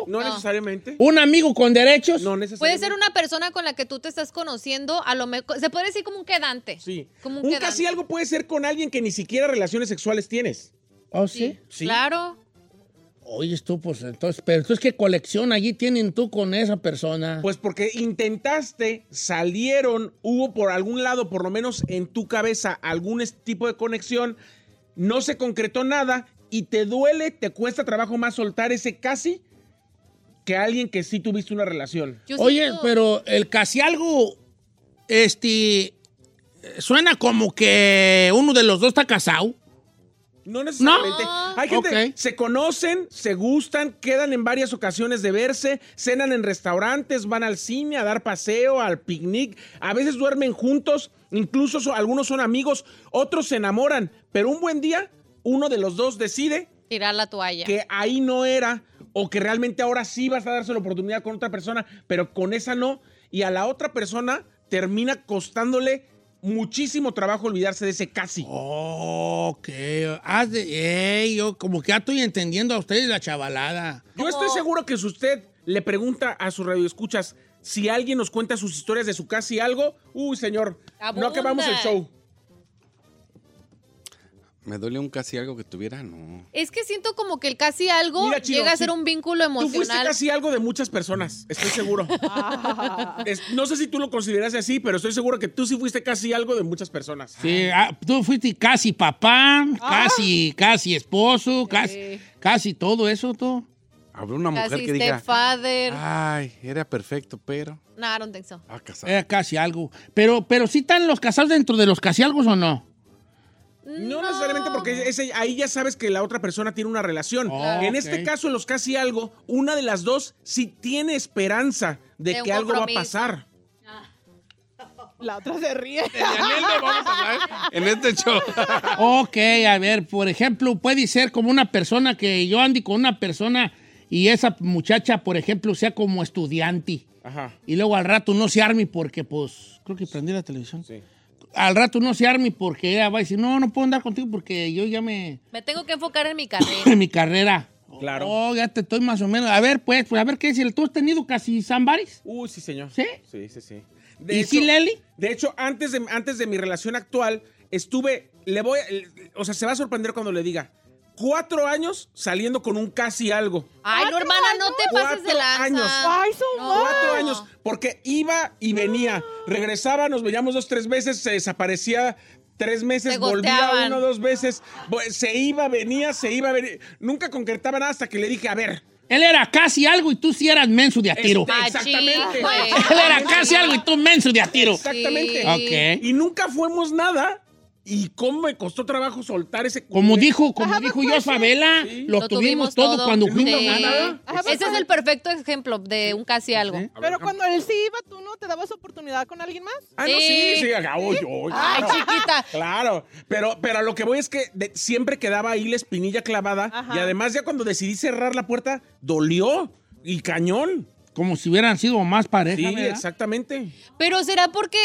Speaker 4: No,
Speaker 2: No.
Speaker 4: necesariamente.
Speaker 1: ¿Un amigo con derechos?
Speaker 4: No
Speaker 2: Puede
Speaker 4: necesariamente.
Speaker 2: ser una persona con la que tú te estás conociendo, a lo mejor, se puede decir como un quedante.
Speaker 4: Sí.
Speaker 2: Como un,
Speaker 4: Un
Speaker 2: quedante.
Speaker 4: casi algo puede ser con alguien que ni siquiera relaciones sexuales tienes.
Speaker 1: ¿Oh, sí?
Speaker 4: Sí.
Speaker 2: Claro.
Speaker 1: Oye, tú, pues entonces, pero entonces, ¿qué colección allí tienen tú con esa persona?
Speaker 4: Pues porque intentaste, salieron, hubo por algún lado, por lo menos en tu cabeza, algún tipo de conexión, no se concretó nada y te duele, te cuesta trabajo más soltar ese casi que alguien que sí tuviste una relación.
Speaker 2: Yo
Speaker 1: Oye,
Speaker 2: siento-
Speaker 1: pero el casi algo, este, suena como que uno de los dos está casado.
Speaker 4: No necesariamente.
Speaker 2: No.
Speaker 4: Hay gente,
Speaker 1: Ok.
Speaker 4: se conocen, se gustan, quedan en varias ocasiones de verse, cenan en restaurantes, van al cine, a dar paseo, al picnic, a veces duermen juntos, incluso so- algunos son amigos, otros se enamoran, pero un buen día uno de los dos decide
Speaker 2: Tirar la toalla.
Speaker 4: que ahí no era o que realmente ahora sí vas a darse la oportunidad con otra persona, pero con esa no, y a la otra persona termina costándole muchísimo trabajo olvidarse de ese casi.
Speaker 1: Ok. Haz de, ey, yo como que ya estoy entendiendo a ustedes la chavalada.
Speaker 4: Yo estoy seguro que si usted le pregunta a sus radioescuchas si alguien nos cuenta sus historias de su casi algo, uy, señor, no acabamos el show.
Speaker 5: ¿Me duele un casi algo que tuviera? No.
Speaker 2: Es que siento como que el casi algo
Speaker 4: Mira,
Speaker 2: llega a ser
Speaker 4: sí.
Speaker 2: un vínculo
Speaker 4: Tú fuiste
Speaker 2: emocional.
Speaker 4: casi algo de muchas personas, estoy seguro. [LAUGHS] Es- no sé si tú lo consideras así, pero estoy seguro que tú sí fuiste casi algo de muchas personas.
Speaker 1: Sí, ah, tú fuiste casi papá, casi, casi esposo, casi, casi todo eso, tú.
Speaker 5: Habrá una mujer que diga,
Speaker 2: stepfather.
Speaker 5: ay, era perfecto, pero...
Speaker 2: No, I don't think so.
Speaker 5: Ah, casado.
Speaker 1: Era casi algo. Pero, pero sí están los casados dentro de los casi algo o no?
Speaker 4: No, necesariamente porque ese- ahí ya sabes que la otra persona tiene una relación.
Speaker 1: Oh,
Speaker 4: en este caso, en los casi algo, una de las dos sí tiene esperanza de, que algo va a pasar.
Speaker 3: La otra se ríe.
Speaker 5: De Daniel le vamos a hablar en este show.
Speaker 1: Ok, a ver, por ejemplo, puede ser como una persona que yo ande con una persona y esa muchacha, por ejemplo, sea como estudiante.
Speaker 4: Ajá.
Speaker 1: Y luego al rato no se arme porque, pues, creo que prendí la televisión.
Speaker 4: Sí.
Speaker 1: Al rato no se arme porque ella va a decir, no, no puedo andar contigo porque yo ya me...
Speaker 2: Me tengo que enfocar en mi [CLEARS THROAT] carrera.
Speaker 1: en mi carrera.
Speaker 4: Claro.
Speaker 1: Oh, ya te estoy más o menos. A ver, pues, pues a ver qué decir. ¿Tú has tenido casi sambaris?
Speaker 4: Uy, sí, señor.
Speaker 1: ¿Sí?
Speaker 4: Sí, sí, sí.
Speaker 1: ¿Y sí, Leli?
Speaker 4: De hecho, antes de, antes de mi relación actual, estuve, le voy, a- o sea, se va a sorprender cuando le diga, cuatro años saliendo con un casi algo.
Speaker 2: Ay, no, hermana, no te pases de
Speaker 4: Cuatro
Speaker 2: lanza.
Speaker 4: años.
Speaker 3: Ay, so
Speaker 2: No.
Speaker 4: Cuatro años, porque iba y venía, regresaba, nos veíamos dos, tres veces, se desaparecía tres meses,
Speaker 2: Se
Speaker 4: volvía uno, dos veces, se iba, venía, se iba, venía. Nunca concretaba nada hasta que le dije, a ver,
Speaker 1: Él era casi algo y tú sí eras menso de a tiro.
Speaker 4: Este, exactamente.
Speaker 1: Él era casi algo y tú menso de a tiro.
Speaker 4: Exactamente.
Speaker 1: Ok.
Speaker 4: Y nunca fuimos nada. Y cómo me costó trabajo soltar ese...
Speaker 1: Como dijo, como dijo yo,
Speaker 4: Sí.
Speaker 1: lo, tuvimos todo, cuando fuimos
Speaker 2: Sí.
Speaker 1: a nada.
Speaker 3: Ajá,
Speaker 2: Ese es el perfecto ejemplo de un casi algo.
Speaker 1: Sí.
Speaker 3: Pero cuando él sí iba, ¿tú no te dabas oportunidad con alguien más?
Speaker 4: Ah, no, sí,
Speaker 2: Sí.
Speaker 4: uy, uy,
Speaker 2: Ay,
Speaker 4: claro.
Speaker 2: chiquita. [LAUGHS]
Speaker 4: Claro, pero, pero a lo que voy es que de- siempre quedaba ahí la espinilla clavada
Speaker 3: Ajá.
Speaker 4: y además ya cuando decidí cerrar la puerta, dolió y cañón.
Speaker 1: Como si hubieran sido más pareja,
Speaker 4: Sí,
Speaker 1: ¿verdad?
Speaker 4: exactamente.
Speaker 2: Pero será porque,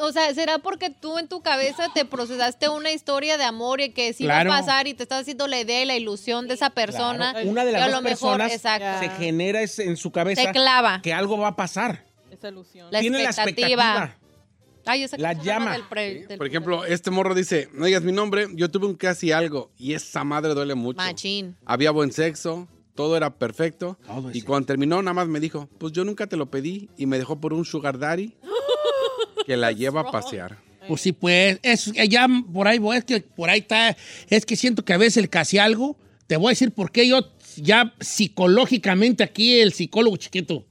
Speaker 2: o sea, será porque tú en tu cabeza te procesaste una historia de amor y que sí
Speaker 1: Claro.
Speaker 2: va a pasar y te estás haciendo la idea y la ilusión de esa persona.
Speaker 4: Claro, Una de las
Speaker 2: lo
Speaker 4: dos
Speaker 2: mejor,
Speaker 4: personas
Speaker 2: exacto.
Speaker 4: se genera en su cabeza
Speaker 2: Te clava.
Speaker 4: que algo va a pasar.
Speaker 3: Esa ilusión.
Speaker 2: La
Speaker 4: Tiene la
Speaker 2: expectativa.
Speaker 4: expectativa.
Speaker 2: Ay, esa
Speaker 4: La
Speaker 2: llama
Speaker 4: llama.
Speaker 2: del pre- del
Speaker 5: Por ejemplo, este morro dice, no digas mi nombre, yo tuve un casi algo y esa madre duele mucho.
Speaker 2: Machín.
Speaker 5: Había buen sexo, todo era perfecto.
Speaker 1: Todo
Speaker 5: y cuando terminó, nada más me dijo, pues yo nunca te lo pedí y me dejó por un sugar daddy [LAUGHS] que la lleva a pasear.
Speaker 1: Pues sí, pues, es, ya por ahí voy, es que por ahí está, es que siento que a veces el casi algo, te voy a decir por qué yo ya psicológicamente aquí el psicólogo chiquito.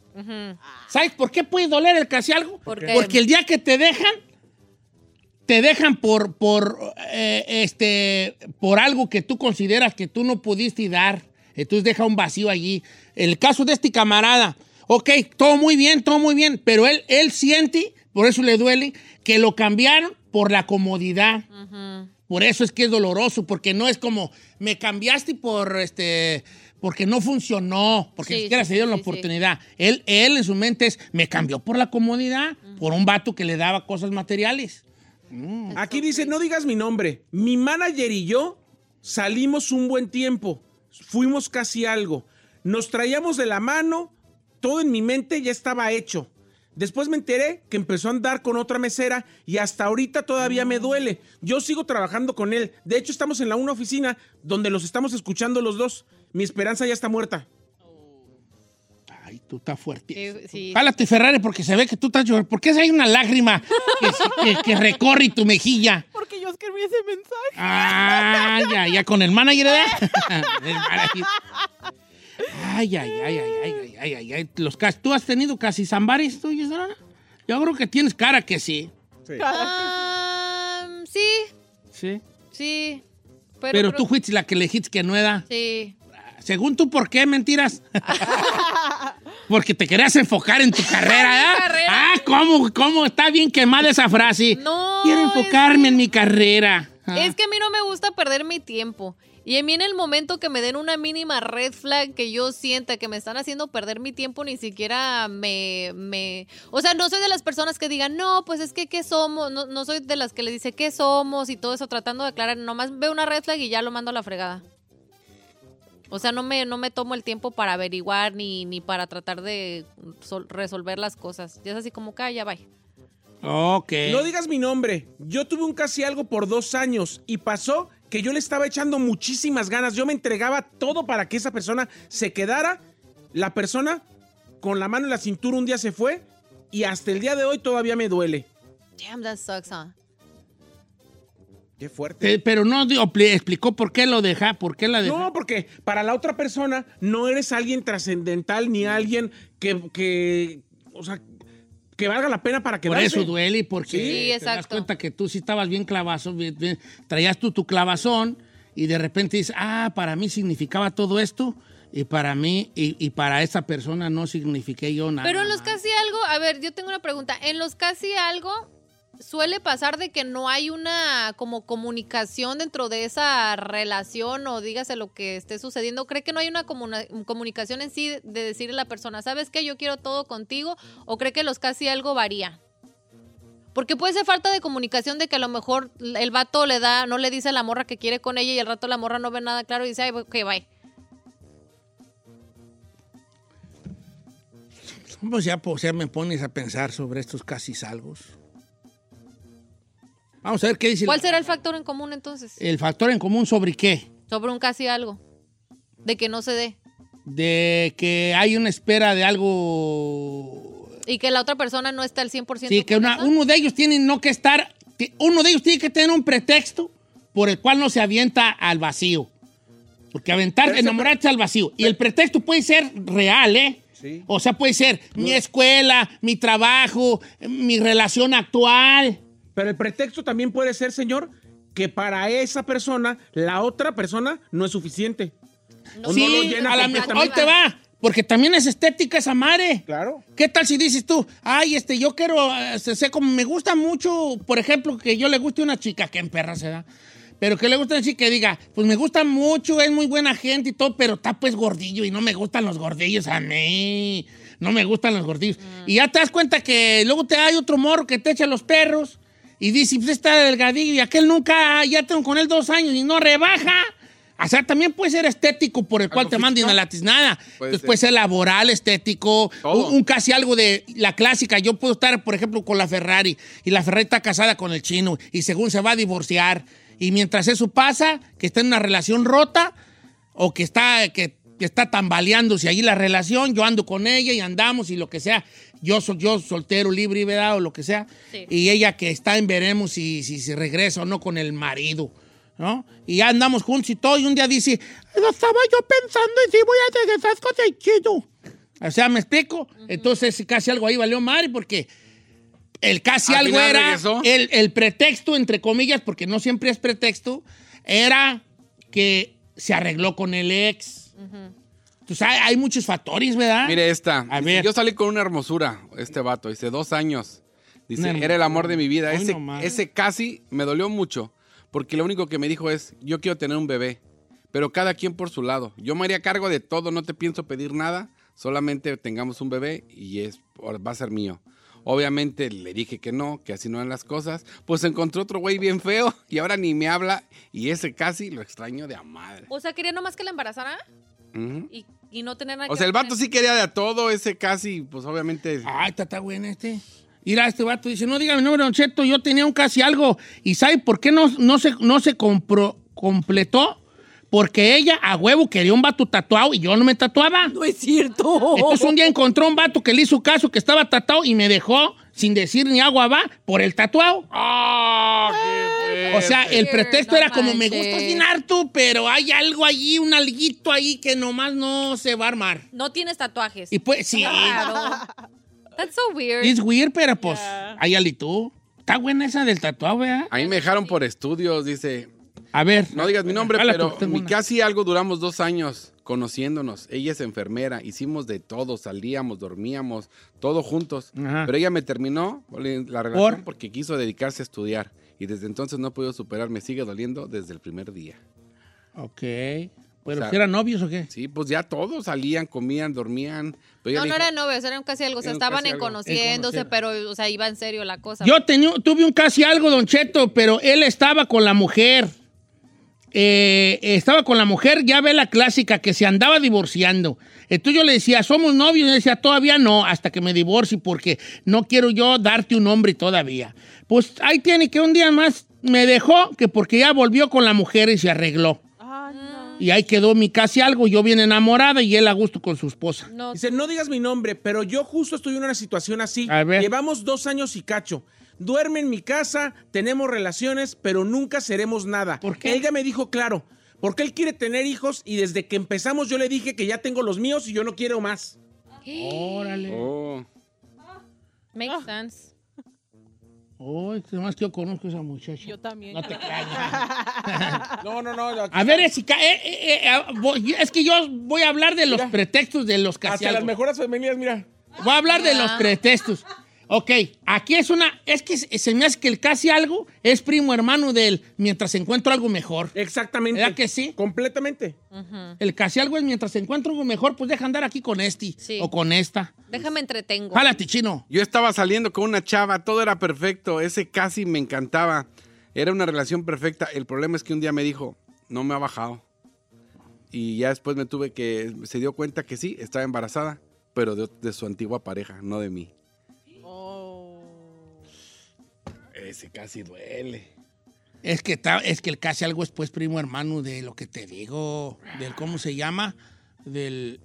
Speaker 1: ¿Sabes por qué puede doler el casi algo?
Speaker 2: ¿Por qué?
Speaker 1: Porque el día que te dejan, te dejan por, por, eh, este, por algo que tú consideras que tú no pudiste dar. Entonces deja un vacío allí. El caso de este camarada, ok, todo muy bien, todo muy bien, pero él, él siente, por eso le duele, que lo cambiaron por la comodidad. Por eso es que es doloroso, porque no es como me cambiaste por este porque no funcionó, porque
Speaker 2: Sí,
Speaker 1: ni siquiera
Speaker 2: sí,
Speaker 1: se dieron
Speaker 2: sí,
Speaker 1: la
Speaker 2: sí, sí.
Speaker 1: oportunidad. Él, él en su mente es me cambió por la comodidad, por un vato que le daba cosas materiales.
Speaker 4: Aquí dice, no digas mi nombre. Mi manager y yo salimos un buen tiempo. Fuimos casi algo. Nos traíamos de la mano. Todo en mi mente ya estaba hecho. Después me enteré que empezó a andar con otra mesera y hasta ahorita todavía me duele. Yo sigo trabajando con él. De hecho, estamos en la una oficina donde los estamos escuchando los dos. Mi esperanza ya está muerta.
Speaker 1: Ay, tú estás fuerte.
Speaker 2: Sí, sí.
Speaker 1: Jálate, Ferrari, porque se ve que tú estás llorando. ¿Por qué hay una lágrima que, que- que recorre tu mejilla?
Speaker 3: ese mensaje.
Speaker 1: Ah, ya, ya, con el manager, ¿verdad? [LAUGHS] el. Ay, ay, ay, ay, ay, ay, ay, ay, Los ¿Tú has tenido casi zambares tú, Yo creo que tienes cara que sí.
Speaker 2: Sí.
Speaker 1: Sí.
Speaker 2: Sí. Pero,
Speaker 1: tú fuiste la que le dijiste que no era.
Speaker 2: Sí.
Speaker 1: Según tú, ¿por qué mentiras? [LAUGHS] Porque te querías enfocar en tu carrera,
Speaker 2: ¿eh?
Speaker 1: Ah, ¿cómo, cómo? Está bien quemada esa frase.
Speaker 2: No.
Speaker 1: Quiero enfocarme en mi carrera. Ah.
Speaker 2: Es que a mí no me gusta perder mi tiempo. Y a mí en el momento que me den una mínima red flag que yo sienta que me están haciendo perder mi tiempo, ni siquiera me... me... O sea, no soy de las personas que digan, no, pues es que, ¿qué somos? No, no soy de las que le dice, ¿qué somos? Y todo eso tratando de aclarar. Nomás veo una red flag y ya lo mando a la fregada. O sea, no me, no me tomo el tiempo para averiguar ni, ni para tratar de sol- resolver las cosas. Ya es así como ya bye.
Speaker 1: Ok.
Speaker 4: No digas mi nombre. Yo tuve un casi algo por dos años y pasó que yo le estaba echando muchísimas ganas. Yo me entregaba todo para que esa persona se quedara. La persona con la mano en la cintura un día se fue y hasta el día de hoy todavía me duele.
Speaker 2: Damn, that sucks, huh?
Speaker 4: Qué fuerte.
Speaker 1: Eh, pero no dio- pli- explicó por qué lo deja, por qué la dejó.
Speaker 4: No, porque para la otra persona no eres alguien trascendental ni alguien que, que, o sea, que valga la pena para
Speaker 1: Por
Speaker 4: quedarse.
Speaker 1: eso duele y porque
Speaker 2: Sí,
Speaker 1: te das cuenta que tú sí estabas bien clavazo, bien- bien- traías tú tu clavazón y de repente dices, ah, para mí significaba todo esto y para mí y, y para esa persona no signifiqué yo nada.
Speaker 2: Pero en los
Speaker 1: más".
Speaker 2: casi algo, a ver, yo tengo una pregunta. En los casi algo suele pasar de que no hay una como comunicación dentro de esa relación o dígase lo que esté sucediendo. ¿Cree que no hay una comunicación en sí de decirle a la persona, sabes que yo quiero todo contigo? ¿O cree que los casi algo varía? Porque puede ser falta de comunicación de que a lo mejor el vato le da, no le dice a la morra que quiere con ella y al rato la morra no ve nada claro y dice, ay, ok, bye.
Speaker 1: Pues ya, pues ya me pones a pensar sobre estos casi salgos. Vamos a ver qué dice
Speaker 2: ¿Cuál
Speaker 1: la-
Speaker 2: será el factor en común entonces?
Speaker 1: el factor en común sobre qué.
Speaker 2: Sobre un casi algo. De que no se dé.
Speaker 1: De que hay una espera de algo
Speaker 2: Y que la otra persona no está al 100%
Speaker 1: Sí, que una- uno de ellos tiene no que estar, uno de ellos tiene que tener un pretexto por el cual no se avienta al vacío. Porque aventar,
Speaker 4: Pero
Speaker 1: enamorarse al vacío. Y el pretexto puede ser real, ¿eh?
Speaker 4: Sí.
Speaker 1: O sea, puede ser mi escuela, mi trabajo, mi relación actual.
Speaker 4: Pero el pretexto también puede ser, señor, que para esa persona, la otra persona no es suficiente.
Speaker 2: No,
Speaker 4: O
Speaker 1: sí,
Speaker 4: no lo llena
Speaker 1: a la hoy te va. Porque también es estética esa madre.
Speaker 4: Claro.
Speaker 1: ¿Qué tal si dices tú, ay, este, yo quiero, eh, sé como me gusta mucho, por ejemplo, que yo le guste una chica, que en perra se da, pero que le gusta una chica que diga, pues me gusta mucho, es muy buena gente y todo, pero está pues gordillo y no me gustan los gordillos a mí, no me gustan los gordillos. Y ya te das cuenta que luego te hay otro morro que te echa los perros y dice, pues está delgadillo y aquel nunca, ya tengo con él dos años y no rebaja. O sea, también puede ser estético por el cual
Speaker 5: ¿Algo
Speaker 1: te manden a la tiznada.
Speaker 5: Puede
Speaker 1: Entonces
Speaker 5: ser.
Speaker 1: puede ser laboral, estético, un casi algo de la clásica. Yo puedo estar, por ejemplo, con la Ferrari y la Ferrari está casada con el chino y según se va a divorciar. Y mientras eso pasa, que está en una relación rota o que está, que, que está tambaleándose ahí la relación, yo ando con ella y andamos y lo que sea. Yo soy yo soltero, libre, ¿verdad? O lo que sea.
Speaker 2: Sí.
Speaker 1: Y ella que está en veremos si, si se regresa o no con el marido. ¿No? Y ya andamos juntos y todo, y un día dice, lo estaba yo pensando y sí voy a regresar con el chino. O sea, ¿me explico? Entonces casi algo ahí valió madre porque el casi
Speaker 5: Al
Speaker 1: algo era el, el pretexto, entre comillas, porque no siempre es pretexto, era que se arregló con el ex. Entonces hay, hay muchos factores, ¿verdad?
Speaker 5: Mire esta.
Speaker 1: A
Speaker 5: Dice,
Speaker 1: ver.
Speaker 5: Yo salí con una hermosura, este vato, dice, dos años. Dice, era el amor de mi vida. Ese, ese casi me dolió mucho, porque lo único que me dijo es, yo quiero tener un bebé, pero cada quien por su lado. Yo me haría cargo de todo, no te pienso pedir nada, solamente tengamos un bebé y es, va a ser mío. Obviamente le dije que no, que así no eran las cosas. Pues encontró otro güey bien feo [LAUGHS] y ahora ni me habla. Y ese casi lo extraño de a madre.
Speaker 2: O sea, quería nomás que la embarazara y, y no tener nada
Speaker 5: O
Speaker 2: que
Speaker 5: sea, el vato sí quería de a todo, ese casi, pues obviamente.
Speaker 1: Ay, está, está bueno este. Mira, este vato dice, no diga mi nombre, Don Cheto, yo tenía un casi algo. ¿Y sabe por qué no, no se, no se compro- completó? Porque ella a huevo quería un vato tatuado y yo no me tatuaba.
Speaker 3: No es cierto.
Speaker 1: Entonces un día encontró un vato que le hizo caso que estaba tatuado y me dejó sin decir ni agua va por el tatuado.
Speaker 5: ¡Ah! qué
Speaker 1: O sea, el
Speaker 2: Weird,
Speaker 1: pretexto
Speaker 2: no
Speaker 1: era como me gustas bien harto, pero hay algo allí, un alguito ahí que nomás no se va a armar.
Speaker 2: No tienes tatuajes.
Speaker 1: Y pues sí,
Speaker 2: Claro. That's so weird.
Speaker 1: es weird, pero pues
Speaker 3: Yeah.
Speaker 1: hay algo. Está buena esa del tatuado, ¿verdad?
Speaker 5: A mí me dejaron por estudios, dice.
Speaker 1: A ver.
Speaker 5: No digas mi nombre, pero
Speaker 1: tú,
Speaker 5: casi algo duramos dos años conociéndonos. Ella es enfermera, hicimos de todo, salíamos, dormíamos, todo juntos.
Speaker 1: Ajá.
Speaker 5: Pero ella me terminó la relación
Speaker 1: ¿Por?
Speaker 5: porque quiso dedicarse a estudiar. Y desde entonces no he podido superar, me sigue doliendo desde el primer día.
Speaker 1: Ok. ¿Pero
Speaker 5: O sea-
Speaker 1: si eran novios o qué?
Speaker 5: Sí, pues ya todos salían, comían, dormían. Pero
Speaker 2: No,
Speaker 5: le
Speaker 2: no
Speaker 5: dijo,
Speaker 2: eran novios, eran casi algo. O sea, estaban en conociéndose,
Speaker 1: En
Speaker 2: pero, o sea, iba en serio la cosa.
Speaker 1: Yo tenía- tuve un casi algo, Don Cheto, pero él estaba con la mujer. Eh, estaba con la mujer, ya ve la clásica, que se andaba divorciando. Entonces yo le decía, somos novios, y él decía, todavía no, hasta que me divorcie, porque no quiero yo darte un nombre todavía. Pues ahí tiene que un día más me dejó, que porque ya volvió con la mujer y se arregló.
Speaker 3: Ah, no.
Speaker 1: Y ahí quedó mi casi algo, yo bien enamorada y él a gusto con su esposa.
Speaker 2: No,
Speaker 4: Dice, no digas mi nombre, pero yo justo estoy en una situación así.
Speaker 1: A ver.
Speaker 4: Llevamos dos años y cacho. Duerme en mi casa, tenemos relaciones, pero nunca seremos nada.
Speaker 1: ¿Por qué?
Speaker 4: Ella me dijo claro, porque él quiere tener hijos y desde que empezamos yo le dije que ya tengo los míos y yo no quiero más.
Speaker 1: Órale.
Speaker 5: "Oh".
Speaker 2: makes sense.
Speaker 1: Oh, más que yo conozco a esa muchacha.
Speaker 3: Yo también.
Speaker 1: No te [LAUGHS] creas. [LAUGHS]
Speaker 4: No, no, no. aquí
Speaker 1: A ver, Jessica, eh, eh, eh, ah, voy- es que yo voy a hablar de los
Speaker 4: Mira.
Speaker 1: pretextos de los casi
Speaker 4: Hasta las mejoras femeninas, mira.
Speaker 1: Voy a hablar de
Speaker 2: Ah.
Speaker 1: los pretextos. Ok, aquí es una. Es que se me hace que el casi algo es primo hermano del mientras encuentro algo mejor.
Speaker 4: Exactamente.
Speaker 1: ¿Verdad que sí?
Speaker 4: Completamente.
Speaker 1: El casi algo es mientras encuentro algo mejor, pues deja andar aquí con este
Speaker 2: Sí.
Speaker 1: o con esta.
Speaker 2: Déjame entretengo.
Speaker 1: Jálate, chino.
Speaker 5: Yo estaba saliendo con una chava, todo era perfecto, ese casi me encantaba. Era una relación perfecta. El problema es que un día me dijo, no me ha bajado. Y ya después me tuve que, se dio cuenta que sí, estaba embarazada, pero de, de su antigua pareja, no de mí. Ese casi duele.
Speaker 1: Es que, ta- es que el casi algo es pues primo hermano de lo que te digo, del cómo se llama, del,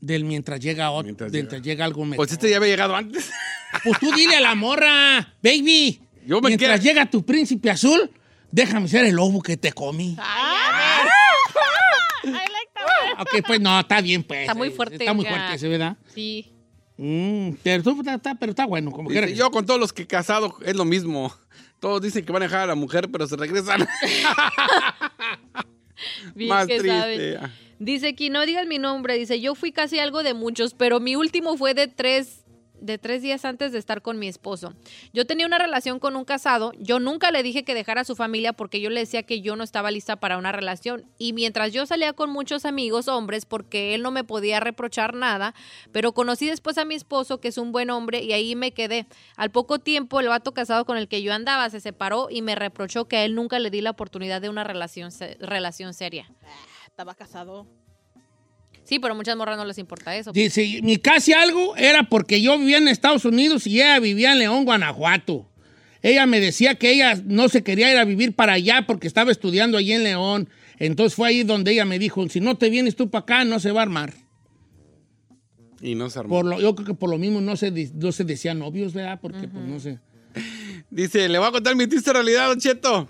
Speaker 1: del mientras llega otro,
Speaker 5: Mientras
Speaker 1: mientras,
Speaker 5: llega.
Speaker 1: llega. algo mejor.
Speaker 5: Pues este ya había llegado antes. [LAUGHS]
Speaker 1: Pues tú dile a la morra, baby.
Speaker 5: Yo me
Speaker 1: mientras
Speaker 5: quedo-
Speaker 1: llega tu príncipe azul, déjame ser el lobo que te comí. [LAUGHS]
Speaker 3: I like that one.
Speaker 1: Ok, pues no, está bien, pues.
Speaker 2: Está muy
Speaker 1: Eh,
Speaker 2: fuerte,
Speaker 1: Está muy
Speaker 2: ya.
Speaker 1: fuerte ese, ¿verdad?
Speaker 2: Sí.
Speaker 1: Mm, pero, está, está- pero está bueno, como
Speaker 5: yo con todos los que he casado es lo mismo. Todos dicen que van a dejar a la mujer, pero se regresan. [LAUGHS]
Speaker 2: Bien
Speaker 5: Más
Speaker 2: que
Speaker 5: triste.
Speaker 2: saben. Dice aquí, no digas mi nombre. Dice, yo fui casi algo de muchos, pero mi último fue de tres de tres días antes de estar con mi esposo. Yo tenía una relación con un casado. Yo nunca le dije que dejara a su familia porque yo le decía que yo no estaba lista para una relación. Y mientras yo salía con muchos amigos hombres porque él no me podía reprochar nada, pero conocí después a mi esposo que es un buen hombre y ahí me quedé. Al poco tiempo el vato casado con el que yo andaba se separó y me reprochó que a él nunca le di la oportunidad de una relación, relación seria.
Speaker 3: Estaba casado.
Speaker 2: Sí, pero a muchas morras no les importa eso.
Speaker 1: Dice, mi casi algo era porque yo vivía en Estados Unidos y ella vivía en León, Guanajuato. Ella me decía que ella no se quería ir a vivir para allá porque estaba estudiando allí en León. Entonces fue ahí donde ella me dijo, si no te vienes tú para acá, no se va a armar.
Speaker 5: Y no se armó.
Speaker 1: Por lo, yo creo que por lo mismo no se, no se decían novios, ¿verdad? Porque pues no sé.
Speaker 5: Dice, le voy a contar mi triste realidad, Don Cheto.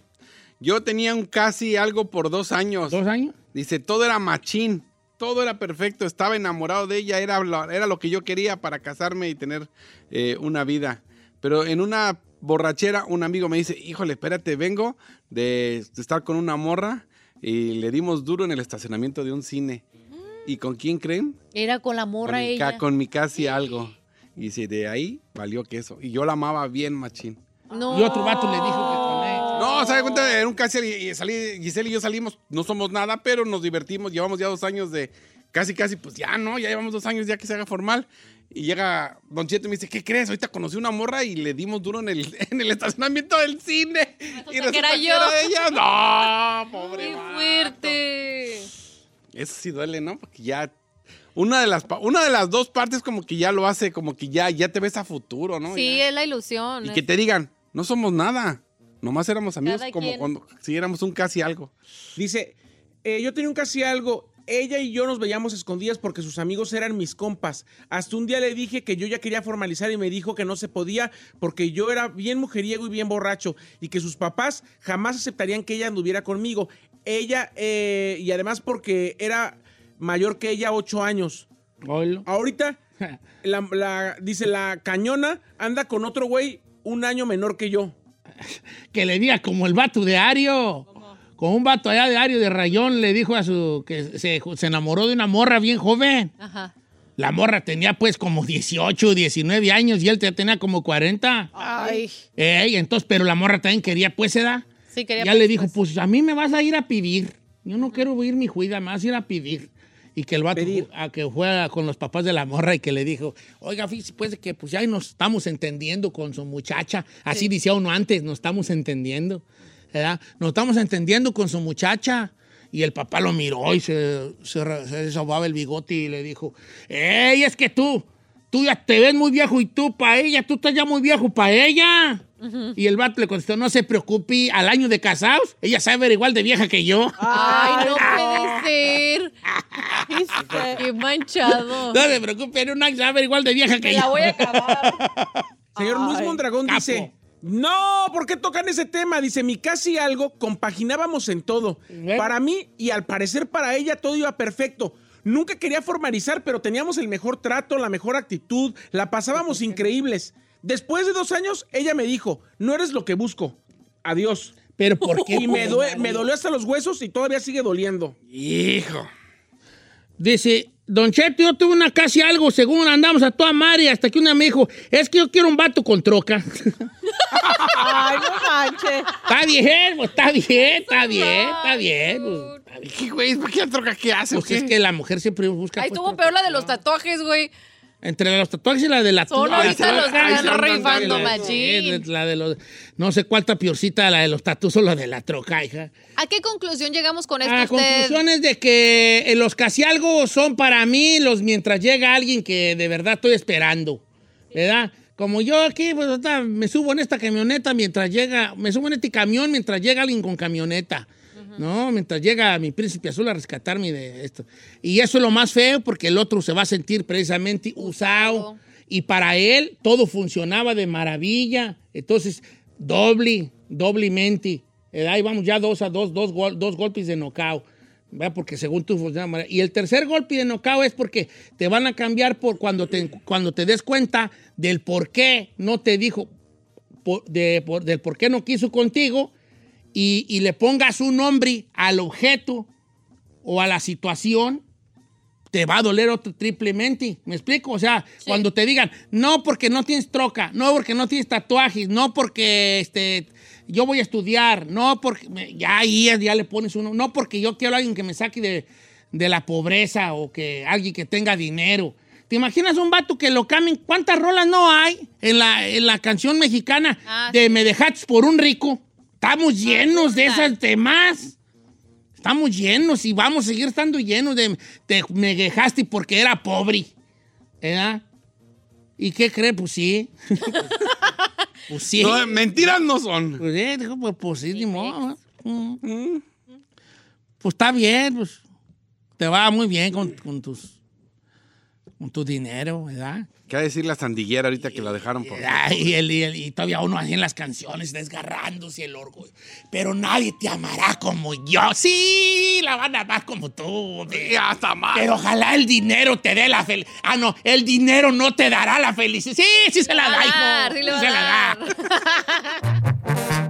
Speaker 5: Yo tenía un casi algo por dos años.
Speaker 1: ¿Dos años?
Speaker 5: Dice, todo era machín, todo era perfecto, estaba enamorado de ella, era, lo- era lo que yo quería para casarme y tener eh, una vida. Pero en una borrachera, un amigo me dice, híjole, espérate, vengo de, de estar con una morra y le dimos duro en el estacionamiento de un cine. ¿Y con quién creen?
Speaker 2: Era con la morra
Speaker 5: con,
Speaker 2: ella.
Speaker 5: con mi casi algo. Y dice, de ahí valió queso. Y yo la amaba bien, machín.
Speaker 2: No.
Speaker 1: Y otro vato le dijo.
Speaker 5: No, se da cuenta, era un casi y salí, Giselle y yo salimos, no somos nada, pero nos divertimos, llevamos ya dos años de casi, casi, pues ya, ¿no? Ya llevamos dos años ya que se haga formal. Y llega Don Cheto y me dice, ¿qué crees? Ahorita conocí una morra y le dimos duro en el, [LAUGHS] en el estacionamiento del cine. y
Speaker 2: que era yo.
Speaker 5: ella. No, [LAUGHS] pobre.
Speaker 2: ¡Qué
Speaker 5: vato.
Speaker 2: fuerte!
Speaker 5: Eso sí duele, ¿no? Porque ya... Una de, las, una de las dos partes como que ya lo hace, como que ya, ya te ves a futuro, ¿no?
Speaker 2: Sí,
Speaker 5: Ya.
Speaker 2: es la ilusión.
Speaker 5: Y que te digan, no somos nada. Nomás éramos amigos
Speaker 2: Cada
Speaker 5: como
Speaker 2: quien.
Speaker 5: cuando si éramos un casi algo.
Speaker 4: Dice, eh, yo tenía un casi algo. Ella y yo nos veíamos escondidas porque sus amigos eran mis compas. Hasta un día le dije que yo ya quería formalizar y me dijo que no se podía porque yo era bien mujeriego y bien borracho y que sus papás jamás aceptarían que ella anduviera conmigo. Ella, eh, y además porque era mayor que ella ocho años. Ahorita, [LAUGHS] la, la- dice, la cañona anda con otro güey un año menor que yo. [LAUGHS]
Speaker 1: Que le diga como el vato de Ario. Como un vato allá de Ario de Rayón le dijo a su... que se, se enamoró de una morra bien joven.
Speaker 2: Ajá.
Speaker 1: La morra tenía pues como 18, 19 años y él ya tenía como 40.
Speaker 3: Ay.
Speaker 1: Ey, entonces, pero la morra también quería pues edad.
Speaker 2: Sí, quería
Speaker 1: ya le dijo,
Speaker 2: pues.
Speaker 1: pues a mí me vas a ir a pedir. Yo no quiero ir mi juida, me vas a ir a pedir. Y que el vato
Speaker 4: Pedir.
Speaker 1: a que fuera con los papás de la morra y que le dijo, oiga, fíjese pues que pues ya nos estamos entendiendo con su muchacha. Así decía uno antes, nos estamos entendiendo. ¿verdad? Nos estamos entendiendo con su muchacha. Y el papá lo miró y se, se, se sobaba el bigote y le dijo, ¡Ey, es que tú! Tú ya te ves muy viejo y tú para ella, tú estás ya muy viejo para ella. Y el vato le contestó, no se preocupe, al año de casados, ella sabe ver igual de vieja que yo.
Speaker 2: Ay, no [LAUGHS] puede ser.
Speaker 3: Este,
Speaker 2: Qué manchado.
Speaker 1: No se preocupe, en un año sabe ver igual de vieja que
Speaker 2: Me
Speaker 1: yo.
Speaker 2: la voy a acabar. [LAUGHS]
Speaker 4: Señor Luis Mondragón
Speaker 1: capo.
Speaker 4: dice, no, ¿por qué tocan ese tema? Dice, mi casi algo, compaginábamos en todo.
Speaker 1: ¿Eh?
Speaker 4: Para mí y al parecer para ella todo iba perfecto. Nunca quería formalizar, pero teníamos el mejor trato, la mejor actitud, la pasábamos increíbles. Después de dos años, ella me dijo, no eres lo que busco. Adiós.
Speaker 1: Pero ¿por qué?
Speaker 4: Y me, due- me dolió hasta los huesos y todavía sigue doliendo.
Speaker 5: Hijo.
Speaker 1: Dice, Don Cheto, yo tuve una casi algo, según andamos a toda madre, hasta que una me dijo, es que yo quiero un vato con troca. [LAUGHS]
Speaker 3: Ay, no manches.
Speaker 1: está bien, pues está bien, está bien, está bien. pues.
Speaker 5: ¿Qué güey? ¿Por qué la troca qué hace? o
Speaker 1: Pues es que la mujer siempre busca.
Speaker 2: Ahí
Speaker 1: pues,
Speaker 2: estuvo
Speaker 1: troca.
Speaker 2: peor la de los tatuajes, güey.
Speaker 1: Entre los tatuajes y la de la
Speaker 2: Solo ahorita los están rifando, machín.
Speaker 1: sí, La de los, no sé cuál está piorcita, la de los tatuos o la de la troca, hija.
Speaker 2: ¿A qué conclusión llegamos con esto
Speaker 1: La
Speaker 2: usted?
Speaker 1: conclusión es de que eh, los casi algo son para mí los mientras llega alguien que de verdad estoy esperando, ¿verdad? Como yo aquí, pues me subo en esta camioneta mientras llega, me subo en este camión mientras llega alguien con camioneta, ¿no? Mientras llega mi príncipe azul a rescatarme de esto. Y eso es lo más feo porque el otro se va a sentir precisamente usado. Y para él todo funcionaba de maravilla. Entonces, doble, doblemente. Eh, Ahí vamos ya dos a dos, dos, gol- dos golpes de knockout. ¿verdad? Porque según tú funciona. Y el tercer golpe de knockout es porque te van a cambiar por cuando te, cuando te des cuenta del por qué no te dijo, por- de- por- del por qué no quiso contigo y, y le pongas un nombre al objeto o a la situación te va a doler otro triplemente. ¿Me explico? O sea, cuando te digan, no porque no tienes troca, no porque no tienes tatuajes, no porque este, yo voy a estudiar, no porque. Ya ahí ya, le pones uno. No porque yo quiero a alguien que me saque de, de la pobreza o que alguien que tenga dinero. ¿Te imaginas un vato que lo cambien? ¿Cuántas rolas no hay en la, en la canción mexicana
Speaker 2: Ah,
Speaker 1: de Me dejaste por un rico? Estamos llenos de esos temas. Estamos llenos y vamos a seguir estando llenos de te me dejaste porque era pobre. ¿Verdad? ¿Y qué cree? Pues sí. [LAUGHS] pues sí.
Speaker 5: No, mentiras no son.
Speaker 1: Pues, eh, dijo, pues, pues sí, ni modo. Mm. Pues está bien, pues. Te va muy bien con, con tus. Con tu dinero, ¿verdad?
Speaker 5: ¿Qué va a decir la sandiguera ahorita que la dejaron por...
Speaker 1: Y, el- y el- y todavía uno así en las canciones desgarrándose el orgullo. Pero nadie te amará como yo. Sí, la van a amar como tú. hombre.
Speaker 5: hasta más.
Speaker 1: Pero ojalá el dinero te dé la felicidad. Ah, no, el dinero no te dará la felicidad. Sí, sí se la da, hijo.
Speaker 2: sí a
Speaker 1: se la da. [LAUGHS]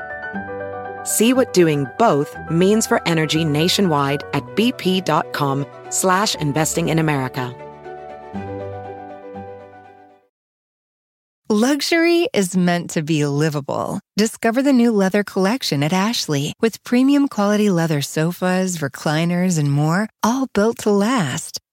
Speaker 7: See what doing both means for energy nationwide at bp.com slash investing in America.
Speaker 8: Luxury is meant to be livable. Discover the new leather collection at Ashley with premium quality leather sofas, recliners, and more, all built to last.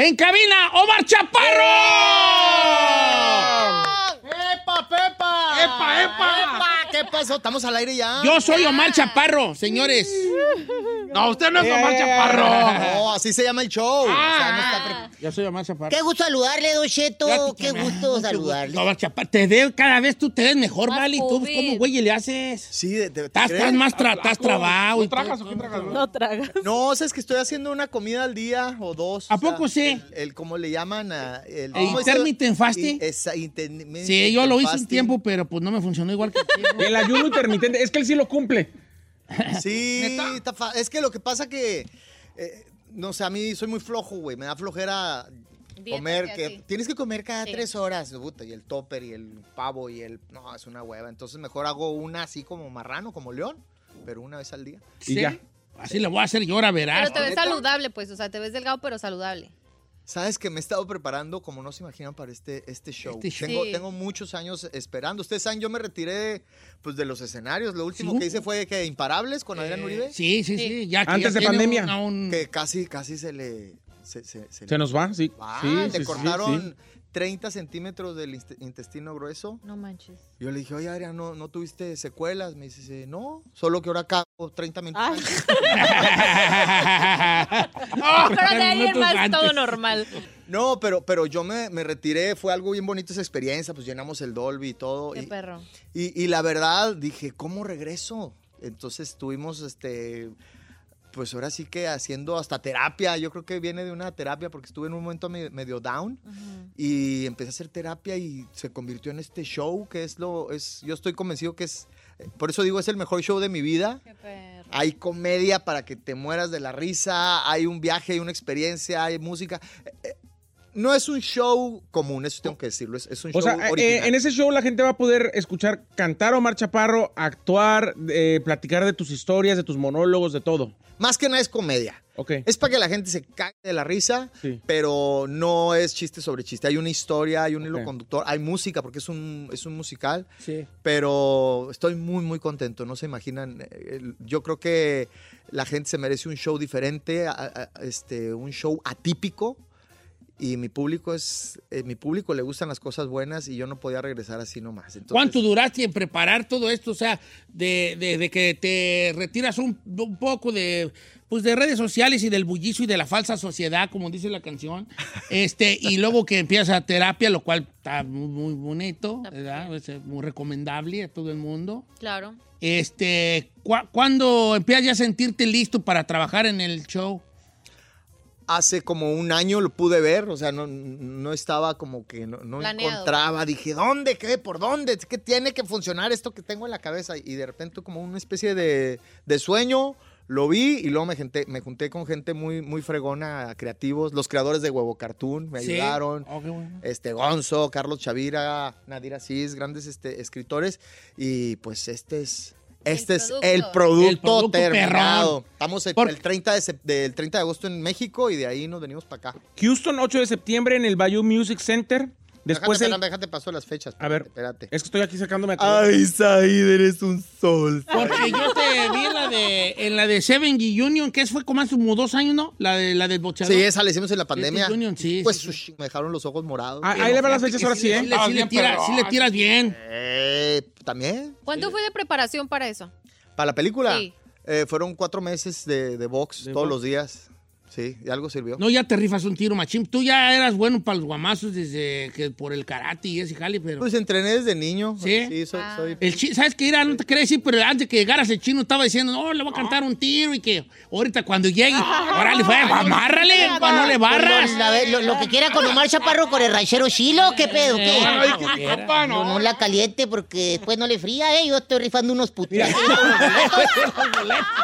Speaker 1: En cabina, Omar Chaparro.
Speaker 9: ¡Epa, Pepa!
Speaker 1: ¡Epa, epa!
Speaker 9: ¿Qué pasó? ¿Estamos al aire ya?
Speaker 1: Yo soy Omar Chaparro, señores.
Speaker 5: No, usted no es Omar Chaparro.
Speaker 9: No, así se llama el show. O sea, no está pre-
Speaker 1: Yo soy Omar Chaparro.
Speaker 9: Qué gusto saludarle, Don Cheto. Qué gusto saludarle.
Speaker 1: Omar Chaparro, te veo, cada vez tú te ves mejor, ¿vale? ¿Tú cómo, güey, le haces?
Speaker 9: Sí, de, de-
Speaker 1: Estás, estás más tra estás trabado.
Speaker 5: ¿No tragas o qué tragas?
Speaker 3: No tragas.
Speaker 9: No, o sea, es que estoy haciendo una comida al día o dos.
Speaker 1: ¿A
Speaker 9: o sea,
Speaker 1: poco sí?
Speaker 9: El, el- ¿cómo le llaman? Ah, El,
Speaker 1: ¿El
Speaker 9: ¿cómo dice?
Speaker 1: intermittent fasting? Sí, yo lo hice un tiempo, pero pues no me funcionó igual que a ti, ¿no?
Speaker 4: El ayuno intermitente, es que él sí lo cumple.
Speaker 9: Sí, es que lo que pasa que, eh, no sé, a mí soy muy flojo, güey. Me da flojera
Speaker 2: Dieta
Speaker 9: comer,
Speaker 2: y
Speaker 9: que
Speaker 2: así.
Speaker 9: tienes que comer cada
Speaker 2: Sí.
Speaker 9: tres horas, puta, y el topper y el pavo y el... No, es una hueva. Entonces mejor hago una así como marrano, como león, pero una vez al día.
Speaker 4: Y
Speaker 1: Sí,
Speaker 4: ya.
Speaker 1: Así le voy a hacer yo, ahora verás.
Speaker 2: Pero te ves
Speaker 9: ¿neta?
Speaker 2: saludable, pues. O sea, te ves delgado, pero saludable.
Speaker 9: Sabes que me he estado preparando como no se imaginan para este, este show.
Speaker 1: Este show.
Speaker 9: Tengo,
Speaker 2: Sí.
Speaker 9: tengo muchos años esperando. Ustedes saben, yo me retiré pues, de los escenarios. Lo último
Speaker 1: Sí.
Speaker 9: que hice fue que Imparables con Adrián Uribe.
Speaker 1: Sí, sí, sí. Ya que
Speaker 4: Antes
Speaker 1: ya
Speaker 4: de pandemia.
Speaker 1: un- a un-
Speaker 9: Que casi, casi se le... Se, se- se le-
Speaker 4: Se nos va, sí.
Speaker 9: Ah,
Speaker 4: sí,
Speaker 9: le
Speaker 4: sí, sí,
Speaker 9: cortaron
Speaker 4: sí.
Speaker 9: 30 centímetros del intestino grueso.
Speaker 2: No manches.
Speaker 9: Yo le dije, oye, Adrián, ¿no, ¿no tuviste secuelas? Me dice, no, solo que ahora cago 30 minutos.
Speaker 3: Ay.
Speaker 9: antes". [LAUGHS]
Speaker 2: Pero de ahí en más
Speaker 1: antes.
Speaker 2: todo normal.
Speaker 9: No, pero, pero yo me, me retiré, fue algo bien bonito esa experiencia, pues llenamos el Dolby y todo.
Speaker 2: Qué
Speaker 9: y,
Speaker 2: perro.
Speaker 9: y, y la verdad, dije, ¿cómo regreso? Entonces estuvimos, este, pues ahora sí que haciendo hasta terapia. Yo creo que viene de una terapia porque estuve en un momento me- medio down. Y empecé a hacer terapia y se convirtió en este show que es lo, es, yo estoy convencido que es, por eso digo, es el mejor show de mi vida.
Speaker 2: Qué perro.
Speaker 9: Hay comedia para que te mueras de la risa, hay un viaje, hay una experiencia, hay música. Eh, eh, No es un show común, eso tengo que decirlo. Es, es un
Speaker 4: O
Speaker 9: show
Speaker 4: sea, eh,
Speaker 9: original.
Speaker 4: en ese show la gente va a poder escuchar cantar Omar Chaparro, actuar, eh, platicar de tus historias, de tus monólogos, de todo.
Speaker 9: Más que nada es comedia.
Speaker 4: Ok.
Speaker 9: Es para que la gente se cague de la risa,
Speaker 4: Sí.
Speaker 9: pero no es chiste sobre chiste. Hay una historia, hay un hilo conductor, hay música, porque es un, es un musical.
Speaker 1: Sí.
Speaker 9: Pero estoy muy, muy contento. No se imaginan. eh, Yo creo que la gente se merece un show diferente, a- a- este, un show atípico. Y mi público es. eh, mi público le gustan las cosas buenas y yo no podía regresar así nomás. Entonces,
Speaker 1: ¿Cuánto duraste en preparar todo esto? O sea, de, de- de que te retiras un, un poco de, pues, de redes sociales y del bullicio y de la falsa sociedad, como dice la canción. [LAUGHS] Este, y luego que empiezas a terapia, lo cual está muy, muy bonito, ¿verdad? Es eh, muy recomendable a todo el mundo.
Speaker 2: Claro.
Speaker 1: Este, ¿cu- ¿cuándo empiezas ya a sentirte listo para trabajar en el show?
Speaker 9: Hace como un año lo pude ver, o sea, no, no estaba como que no, no encontraba, dije, ¿dónde? ¿Qué? ¿Por dónde? ¿Qué tiene que funcionar esto que tengo en la cabeza? Y de repente como una especie de, de sueño, lo vi y luego me junté, me junté con gente muy, muy fregona, creativos, los creadores de Huevo Cartoon me
Speaker 1: Sí.
Speaker 9: ayudaron.
Speaker 1: Oh, qué bueno.
Speaker 9: Este Gonzo, Carlos Chavira, Nadir Asís, grandes este, escritores. Y pues este es, este es
Speaker 2: producto.
Speaker 9: el producto,
Speaker 1: El producto
Speaker 9: terminado. Estamos el,
Speaker 1: Por-
Speaker 9: el 30 de, del 30 de agosto en México y de ahí nos venimos para acá.
Speaker 4: Houston, 8 de septiembre en el Bayou Music Center. Después
Speaker 9: déjate,
Speaker 4: el-
Speaker 9: déjate, paso las fechas.
Speaker 4: A ver,
Speaker 9: espérate.
Speaker 4: es que estoy aquí sacándome a
Speaker 9: Said, eres un sol.
Speaker 1: Porque yo te vi en la de, en la de Seven G Union, que fue como hace como dos años, ¿no? La de la del boxeador.
Speaker 9: Sí, esa la hicimos en la pandemia.
Speaker 1: Siete Union, sí,
Speaker 9: pues
Speaker 1: sí,
Speaker 9: me dejaron los ojos morados.
Speaker 4: Ah, ahí le van las fechas ahora sí,
Speaker 1: Sí
Speaker 4: ¿eh?
Speaker 1: le, sí le tira- sí le tiras bien.
Speaker 9: Eh, ¿También?
Speaker 2: ¿Cuánto fue de preparación para eso?
Speaker 9: ¿Para la película?
Speaker 2: Sí.
Speaker 9: Eh, fueron cuatro meses de, de box
Speaker 1: De
Speaker 9: todos
Speaker 1: box.
Speaker 9: los días. Sí, y algo sirvió.
Speaker 1: No, ya te rifas un tiro, machín. Tú ya eras bueno para los guamazos desde que por el karate y ese jale, pero...
Speaker 9: Pues entrené desde niño.
Speaker 1: ¿Sí?
Speaker 9: Sí, soy...
Speaker 2: Ah.
Speaker 9: soy-
Speaker 1: El chi- ¿Sabes qué? Era, no te quería decir, pero antes de que llegaras el chino estaba diciendo, no, le voy a cantar un tiro y que ahorita cuando llegue, [LAUGHS] órale, fue, amárrale, para no le barras.
Speaker 10: Lo, la- lo- lo que quiera con Omar Chaparro con el ranchero Chilo, ¿qué pedo? ¿Qué?
Speaker 1: Ay, qué quiera.
Speaker 10: No, no la caliente porque después no le fría, ¿eh? Yo estoy rifando unos putitos.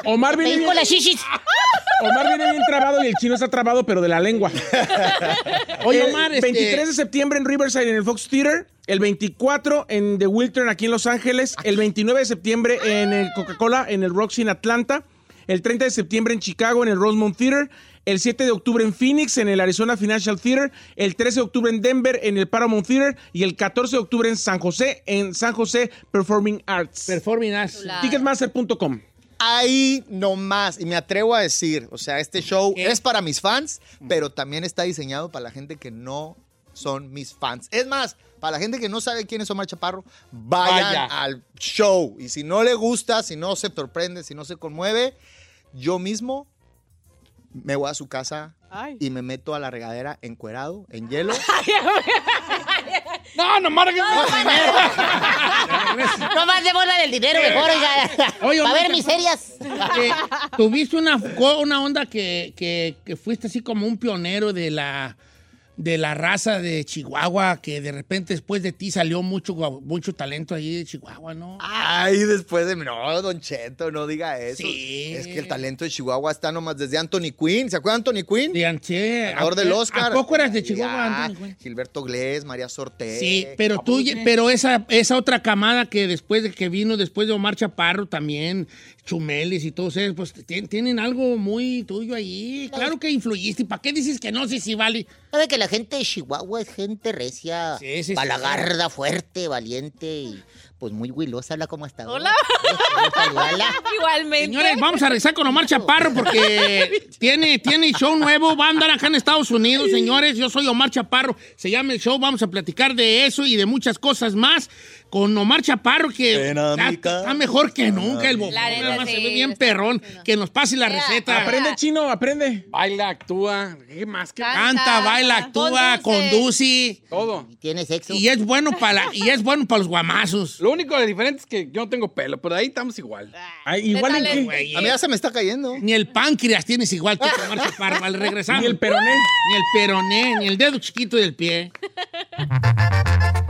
Speaker 4: Omar viene,
Speaker 10: con las shishis. [LAUGHS]
Speaker 4: Omar viene bien trabado y el chino está trabado, pero de la lengua. [LAUGHS]
Speaker 1: Oye,
Speaker 4: El
Speaker 1: Omar, este-
Speaker 4: 23 de septiembre en Riverside en el Fox Theater. El 24 en The Wiltern aquí en Los Ángeles. El 29 de septiembre en el Coca-Cola en el Roxy en Atlanta. El 30 de septiembre en Chicago en el Rosemont Theater. El 7 de octubre en Phoenix en el Arizona Financial Theater. El 13 de octubre en Denver en el Paramount Theater. Y el 14 de octubre en San José en San José Performing Arts.
Speaker 1: Performing Arts.
Speaker 4: Ticketmaster.com.
Speaker 9: Ahí nomás, y me atrevo a decir, o sea, este show
Speaker 1: ¿Qué?
Speaker 9: es para mis fans, pero también está diseñado para la gente que no son mis fans. Es más, para la gente que no sabe quién es Omar Chaparro, vayan
Speaker 1: Vaya.
Speaker 9: al show. Y si no le gusta, si no se sorprende, si no se conmueve, yo mismo me voy a su casa
Speaker 3: Ay.
Speaker 9: y me meto a la regadera encuerado, en hielo. [LAUGHS]
Speaker 1: No, no, Mara, que
Speaker 10: No más devuelvan el [LAUGHS] dinero mejor, oiga.
Speaker 1: Oye,
Speaker 10: Va a haber miserias.
Speaker 1: Eh, tuviste una, una onda que, que- que fuiste así como un pionero de la, de la raza de Chihuahua, que de repente después de ti salió mucho, mucho talento ahí de Chihuahua, ¿no?
Speaker 9: Ay, después de... No, Don Cheto, no diga eso.
Speaker 1: Sí.
Speaker 9: Es que el talento de Chihuahua está nomás desde Anthony Quinn. ¿Se acuerdan de Anthony Quinn?
Speaker 1: Digan, che,
Speaker 9: Ganador
Speaker 1: ¿a-
Speaker 9: del Oscar.
Speaker 1: ¿A poco eras de
Speaker 9: Ya,
Speaker 1: Chihuahua, Anthony Quinn?
Speaker 9: Gilberto Glés, María Sorte.
Speaker 1: Sí, pero tú, pero esa, esa otra camada que después de que vino, después de Omar Chaparro también, Chumelis y todos ellos, pues tien- tienen algo muy tuyo ahí. Claro que influiste. ¿Para qué dices que no? Sí, sí, vale.
Speaker 10: Sabe que la gente de Chihuahua es gente recia,
Speaker 1: Sí, sí, sí.
Speaker 10: palagarda, fuerte, valiente y pues muy huilosa, habla como hasta
Speaker 2: Hola.
Speaker 10: Saludala. [LAUGHS]
Speaker 2: Igualmente.
Speaker 1: Señores, vamos a regresar con Omar Chaparro porque [LAUGHS] tiene, tiene show nuevo. Va a andar acá en Estados Unidos, señores. Yo soy Omar Chaparro. Se llama el show. Vamos a platicar de eso y de muchas cosas más con Omar Chaparro, que está, está mejor que nunca. El más se ve bien
Speaker 2: está
Speaker 1: perrón. Que nos pase la receta.
Speaker 4: Aprende chino, aprende.
Speaker 5: Baila, actúa. ¿Qué más? ¿Qué
Speaker 2: Canta,
Speaker 1: Canta, baila, actúa,
Speaker 2: conduce.
Speaker 1: conduce.
Speaker 5: Todo.
Speaker 10: Tiene sexo.
Speaker 1: Y es bueno para y es bueno para los guamazos.
Speaker 5: Lo único de diferente es que yo no tengo pelo, pero ahí estamos igual.
Speaker 4: Ay, igual en qué?
Speaker 1: Güey,
Speaker 9: A mí ya se me está cayendo.
Speaker 1: Ni el páncreas tienes igual tú, Omar [LAUGHS] Chaparro. Al regresar.
Speaker 4: Ni el peroné.
Speaker 1: Ni el peroné, ni el dedo chiquito del pie. [LAUGHS]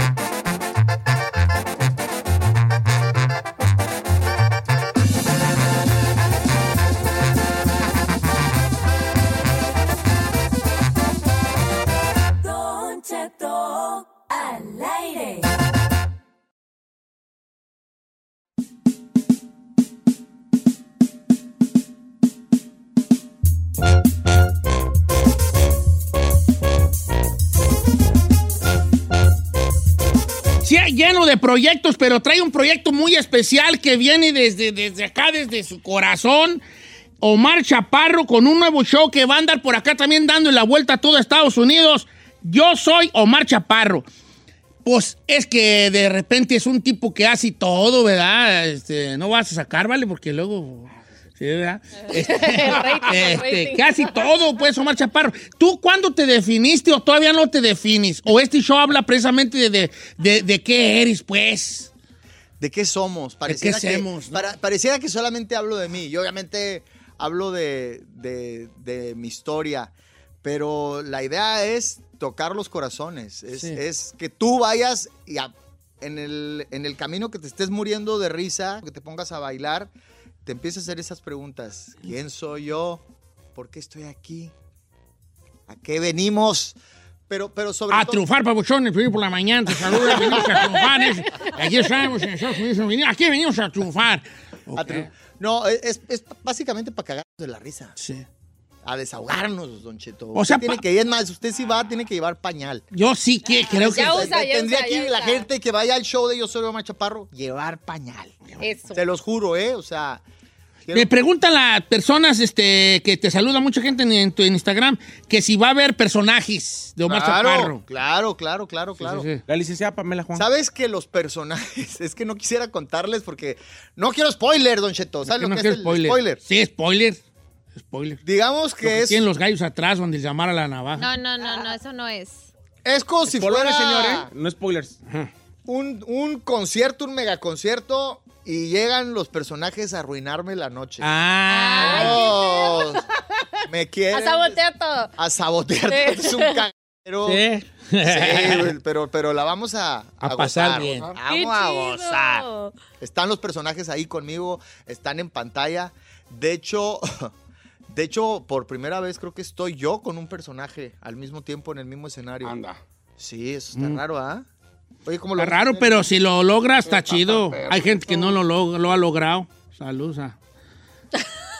Speaker 1: lle- lleno de proyectos, pero trae un proyecto muy especial que viene desde, desde acá, desde su corazón. Omar Chaparro con un nuevo show que va a andar por acá también dando la vuelta a todo Estados Unidos. Yo soy Omar Chaparro. Pues es que de repente es un tipo que hace todo, ¿verdad? Este, no vas a sacar, ¿vale? Porque luego... Sí, ¿verdad? [LAUGHS] Este, este, casi todo, pues, Omar Chaparro. ¿Tú cuándo te definiste o todavía no te defines? ¿O este show habla precisamente de, de, de- de qué eres, pues?
Speaker 9: ¿De qué somos? Pareciera, que,
Speaker 1: somos, no?
Speaker 9: para- pareciera que solamente hablo de mí. Yo obviamente hablo de, de- de mi historia, pero la idea es tocar los corazones. Es,
Speaker 1: Sí.
Speaker 9: es que tú vayas y a- en, el, en el camino que te estés muriendo de risa, que te pongas a bailar, te empieces a hacer esas preguntas. ¿Quién soy yo? ¿Por qué estoy aquí? ¿A qué venimos? Pero, pero sobre
Speaker 1: A
Speaker 9: todo...
Speaker 1: triunfar, pabuchones, por la mañana, te saluda, [LAUGHS] venimos a triunfar. aquí estamos en Estados Unidos, venimos- aquí venimos a triunfar.
Speaker 9: A No, es, es básicamente para cagarnos de la risa.
Speaker 1: Sí.
Speaker 9: A desahogarnos, Don Cheto.
Speaker 1: O sea,
Speaker 9: tiene que ir más. Usted sí va, tiene que llevar pañal.
Speaker 1: Yo sí que creo que...
Speaker 2: Usa, ya
Speaker 9: Tendría
Speaker 2: usa,
Speaker 9: que
Speaker 2: ya
Speaker 9: la
Speaker 2: usa.
Speaker 9: gente que vaya al show de Yo Soy Omar Chaparro, llevar pañal.
Speaker 2: Eso.
Speaker 9: Se los juro, ¿eh? O sea... quiero-
Speaker 1: Me preguntan las personas este, que te saluda mucha gente en, en tu Instagram que si va a haber personajes de Omar
Speaker 9: claro,
Speaker 1: Chaparro.
Speaker 9: claro, claro, claro, claro.
Speaker 1: sí, sí.
Speaker 4: La licenciada Pamela Juan.
Speaker 9: ¿Sabes que los personajes, [LAUGHS] es que no quisiera contarles porque no quiero spoiler, Don Cheto. ¿Sabes
Speaker 1: Que
Speaker 9: lo
Speaker 1: no
Speaker 9: que
Speaker 1: quiero
Speaker 9: es el spoiler?
Speaker 1: Sí, spoiler. Spoiler.
Speaker 9: Digamos
Speaker 1: Lo
Speaker 9: que es,
Speaker 1: tienen los gallos atrás donde les llamara la navaja.
Speaker 2: No, no, no, no, eso no es.
Speaker 9: es como si
Speaker 4: Spoilers,
Speaker 9: fuera
Speaker 4: señor, ¿eh? No spoilers.
Speaker 9: un, un concierto, un megaconcierto y llegan los personajes a arruinarme la noche.
Speaker 1: Ah.
Speaker 9: Oh, me quieren
Speaker 2: A sabotear todo.
Speaker 9: a sabotear.
Speaker 2: Sí.
Speaker 9: Es un cagadero.
Speaker 1: Sí.
Speaker 9: Sí, pero, pero la vamos a,
Speaker 1: A pasar
Speaker 9: gozar.
Speaker 1: bien.
Speaker 9: Vamos
Speaker 2: ¡Qué
Speaker 9: a
Speaker 2: chido!
Speaker 9: gozar. Están los personajes ahí conmigo, están en pantalla. De hecho, [LAUGHS] de hecho, por primera vez creo que estoy yo con un personaje al mismo tiempo en el mismo escenario.
Speaker 5: Anda.
Speaker 9: Sí, eso está raro, ¿ah? Oye, ¿cómo lo
Speaker 1: Está raro, pero si lo logra está
Speaker 5: Está
Speaker 1: chido. Hay gente que no lo, log- lo ha logrado. Salud. a-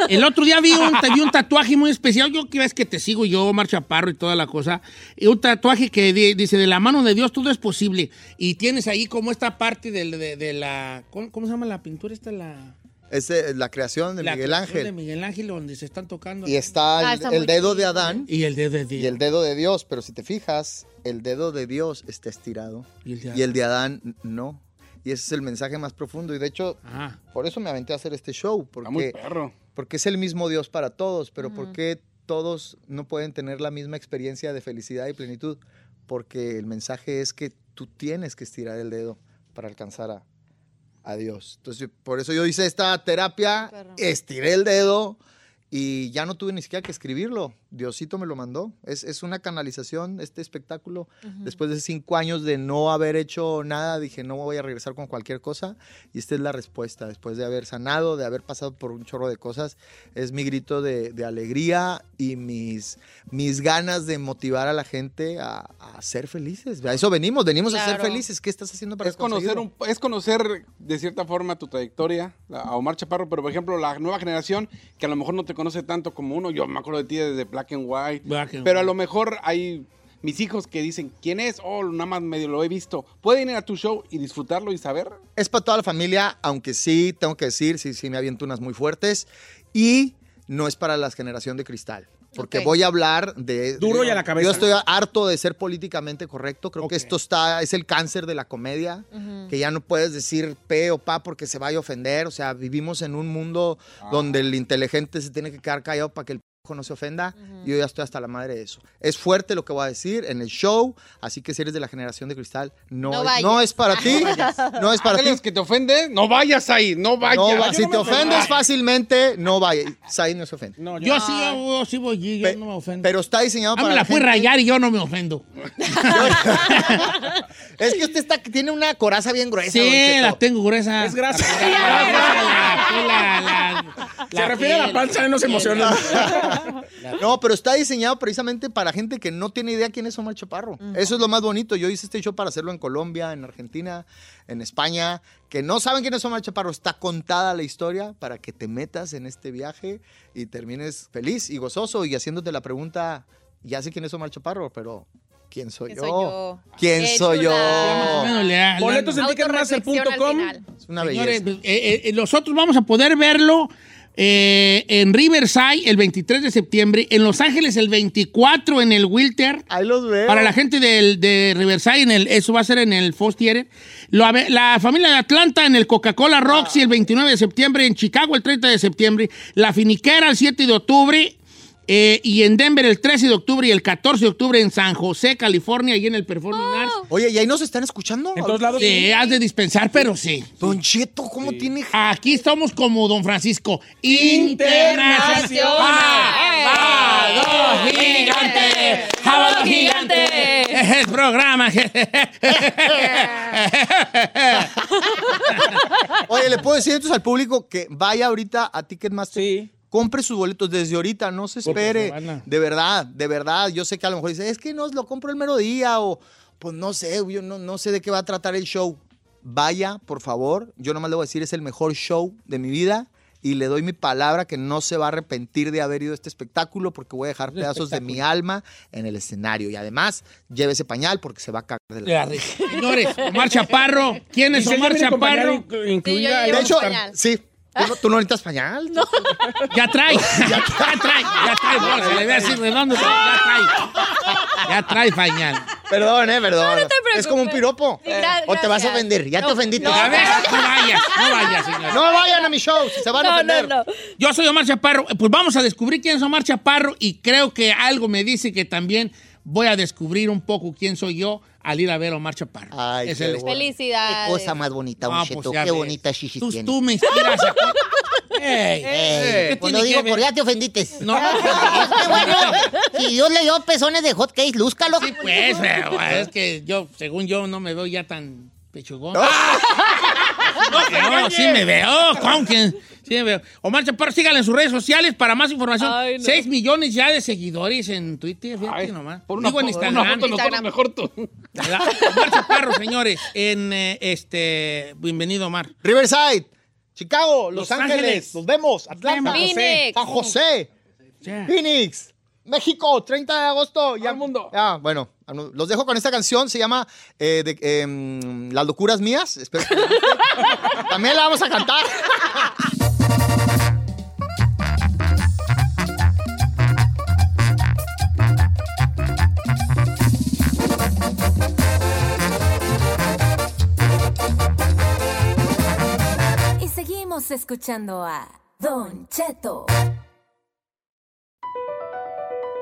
Speaker 1: El otro día vi un, vi un tatuaje muy especial. Yo que ves que te sigo yo, Omar Chaparro y toda la cosa. Y un tatuaje que di- dice, de la mano de Dios todo es posible. Y tienes ahí como esta parte de, de la... ¿cómo, cómo se llama la pintura? Esta la...
Speaker 9: Es la creación de
Speaker 1: la
Speaker 9: Miguel
Speaker 1: creación
Speaker 9: Ángel.
Speaker 1: De Miguel Ángel, donde se están tocando.
Speaker 9: Y está
Speaker 2: Ah,
Speaker 9: el,
Speaker 2: está
Speaker 9: el
Speaker 2: muy
Speaker 9: dedo de. Adán
Speaker 1: Y el dedo de Dios.
Speaker 9: y el dedo de Dios, pero si te fijas, el dedo de Dios está estirado
Speaker 1: Y el de
Speaker 9: y el de Adán no. Y ese es el mensaje más profundo. Y de hecho,
Speaker 1: Ah.
Speaker 9: por eso me aventé a hacer este show,
Speaker 5: Está muy
Speaker 9: porque,
Speaker 5: perro.
Speaker 9: porque es el mismo Dios para todos, pero ¿por qué todos no pueden tener la misma experiencia de felicidad y plenitud? Porque el mensaje es que tú tienes que estirar el dedo para alcanzar a, a Dios. Entonces, por eso yo hice esta terapia, estiré el dedo y ya no tuve ni siquiera que escribirlo. Diosito me lo mandó. Es, es una canalización, este espectáculo. Después de cinco años de no haber hecho nada, dije, no voy a regresar con cualquier cosa. Y esta es la respuesta. Después de haber sanado, de haber pasado por un chorro de cosas, es mi grito de, de alegría y mis, mis ganas de motivar a la gente a, a ser felices. A eso venimos, venimos a ser
Speaker 2: Claro.
Speaker 9: felices. ¿Qué estás haciendo para
Speaker 5: Es conocer, un, es conocer de cierta forma tu trayectoria a Omar Chaparro, pero por ejemplo la nueva generación que a lo mejor no te conoce tanto como uno, yo me acuerdo de ti desde Black and White,
Speaker 1: Black and
Speaker 5: pero a lo mejor hay mis hijos que dicen, ¿quién es? Oh, nada más medio lo he visto. ¿Pueden ir a tu show y disfrutarlo y saber?
Speaker 9: Es para toda la familia, aunque sí, tengo que decir, sí, sí me aviento unas muy fuertes. Y no es para la generación de cristal. Porque voy a hablar de...
Speaker 4: Duro y a la
Speaker 9: Yo
Speaker 4: cabeza.
Speaker 9: estoy harto de ser políticamente correcto. Creo que esto está, es el cáncer de la comedia. Que ya no puedes decir pe o pa porque se vaya a ofender. O sea, vivimos en un mundo donde el inteligente se tiene que quedar callado para que el no se ofenda. Yo ya estoy hasta la madre de eso. Es fuerte lo que voy a decir en el show. Así que si eres de la generación de cristal, no,
Speaker 2: No
Speaker 9: es,
Speaker 2: vayas.
Speaker 9: no es para ti. [LAUGHS] No es para ti.
Speaker 5: que te ofenden, no vayas ahí, no vayas.
Speaker 9: No va- si
Speaker 5: no
Speaker 9: te ofendes
Speaker 5: ofendo.
Speaker 9: fácilmente, no vaya. Said no se ofende.
Speaker 4: No, yo-
Speaker 1: Yo sí, yo, yo sí voy allí, yo
Speaker 9: Pe-
Speaker 1: no me ofendo.
Speaker 9: Pero está diseñado
Speaker 1: Ah,
Speaker 9: para
Speaker 1: me
Speaker 9: la
Speaker 1: fui a
Speaker 9: gente-
Speaker 1: rayar y yo no me ofendo. [LAUGHS]
Speaker 9: Es que usted está, tiene una coraza bien gruesa.
Speaker 1: Sí, la tengo gruesa.
Speaker 4: Es grasa.
Speaker 1: La, la- la- la-
Speaker 4: Se
Speaker 1: la
Speaker 4: refiere a la y no se emociona. [LAUGHS] [LAUGHS]
Speaker 9: No, pero está diseñado precisamente para gente que no tiene idea quién es Omar Chaparro. Eso es lo más bonito. Yo hice este show para hacerlo en Colombia, en Argentina, en España, que no saben quién es Omar Chaparro. Está contada la historia para que te metas en este viaje y termines feliz y gozoso y haciéndote la pregunta, ya sé quién es Omar Chaparro, pero ¿Quién soy
Speaker 2: ¿Quién
Speaker 9: yo?
Speaker 2: soy yo?
Speaker 9: ¿Quién
Speaker 2: Qué
Speaker 9: soy yo?
Speaker 4: Boletos en ticketmaster.com.
Speaker 9: Es una
Speaker 1: Señores,
Speaker 9: belleza.
Speaker 1: eh, eh, nosotros vamos a poder verlo eh, en Riverside el 23 de septiembre, en Los Ángeles el 24 en el Wilter.
Speaker 9: Ahí los veo.
Speaker 1: Para la gente del- de Riverside, en el, eso va a ser en el Fox Theater. La familia de Atlanta en el Coca-Cola Roxy el 29 de septiembre, en Chicago el 30 de septiembre, La Finiquera el 7 de octubre, eh, y en Denver el 13 de octubre y el 14 de octubre en San José, California, y en el Performing Arts.
Speaker 9: Oye, ¿y ahí nos están escuchando?
Speaker 4: En todos lados.
Speaker 1: Sí, has de dispensar, pero sí.
Speaker 9: Don Cheto, ¿cómo tiene
Speaker 1: Aquí estamos como Don Francisco.
Speaker 4: Internacional.
Speaker 1: ¡Sábado gigante! ¡Sábado gigante! Es el programa.
Speaker 9: Oye, ¿le puedo decir entonces al público que vaya ahorita a Ticketmaster?
Speaker 4: Sí.
Speaker 9: Compre sus boletos desde ahorita, no se espere.
Speaker 1: se
Speaker 9: De verdad, de verdad. Yo sé que a lo mejor dice, es que no lo compro el mero día o pues no sé, yo no, no sé de qué va a tratar el show. Vaya, por favor. Yo nomás le voy a decir, es el mejor show de mi vida y le doy mi palabra que no se va a arrepentir de haber ido a este espectáculo porque voy a dejar pedazos de mi alma en el escenario. Y además, llévese pañal porque se va a caer de la
Speaker 1: Señores, Omar Chaparro. ¿Quién es Omar Chaparro?
Speaker 4: inclu- incluida.
Speaker 2: Sí,
Speaker 9: De hecho,
Speaker 2: pañal.
Speaker 9: sí. ¿Tú no, tú no necesitas pañal? No.
Speaker 1: Ya trae. Ya trae. Ya trae. bolsa, Le voy a decir redondo. Ya trae. Ya trae pañal.
Speaker 9: Perdón, eh, perdón.
Speaker 2: No te
Speaker 9: es como un piropo.
Speaker 2: Gra-
Speaker 9: o te vas a ofender. Ya te ofendiste.
Speaker 2: no.
Speaker 1: A ver, no vayas. No vayas, señor.
Speaker 9: No vayan a mi show, si se van a ofender.
Speaker 2: no, no.
Speaker 1: Yo soy Omar Chaparro. Pues vamos a descubrir quién es Omar Chaparro y creo que algo me dice que también voy a descubrir un poco quién soy yo al ir a ver a Omar Chaparro.
Speaker 9: Ay,
Speaker 1: Es
Speaker 9: qué
Speaker 1: el-.
Speaker 2: Felicidades.
Speaker 10: Qué cosa más bonita,
Speaker 1: pues ya
Speaker 10: Qué
Speaker 1: ves.
Speaker 10: bonita shishi
Speaker 1: Tú,
Speaker 10: tiene.
Speaker 1: tú me inspiras a... [LAUGHS] Ey,
Speaker 10: Eh,
Speaker 1: ¿qué
Speaker 10: pues
Speaker 1: que
Speaker 10: digo porque ya te ofendiste.
Speaker 1: No, [LAUGHS]
Speaker 10: Qué bueno. Si Dios le dio pezones de hot case, lúzcalo.
Speaker 1: Sí, pues, pero es que yo, según yo, no me veo ya tan pechugón. [LAUGHS] No, sí me veo. ¿Cómo que? Sí me veo. Omar Chaparro, síganle en sus redes sociales para más información.
Speaker 2: Ay, no.
Speaker 1: 6 millones ya de seguidores en Twitter, fíjate
Speaker 4: Ay,
Speaker 1: nomás.
Speaker 5: Por una,
Speaker 1: Digo en Instagram.
Speaker 5: una foto nosotros
Speaker 2: Instagram.
Speaker 5: mejor tú.
Speaker 1: ¿verdad? Omar Chaparro, señores, en eh, este... Bienvenido, Omar.
Speaker 9: Riverside, Chicago, Los,
Speaker 1: Los
Speaker 9: Ángeles.
Speaker 1: Ángeles.
Speaker 9: Nos vemos. Atlanta,
Speaker 1: San José.
Speaker 9: San. Phoenix, México, 30 de agosto. Ya,
Speaker 5: Al mundo.
Speaker 9: Ya, bueno, los dejo con esta canción. Se llama eh, de- em, Las locuras mías. Espero que les guste. [LAUGHS] También la vamos a cantar.
Speaker 11: Y seguimos escuchando a Don Cheto.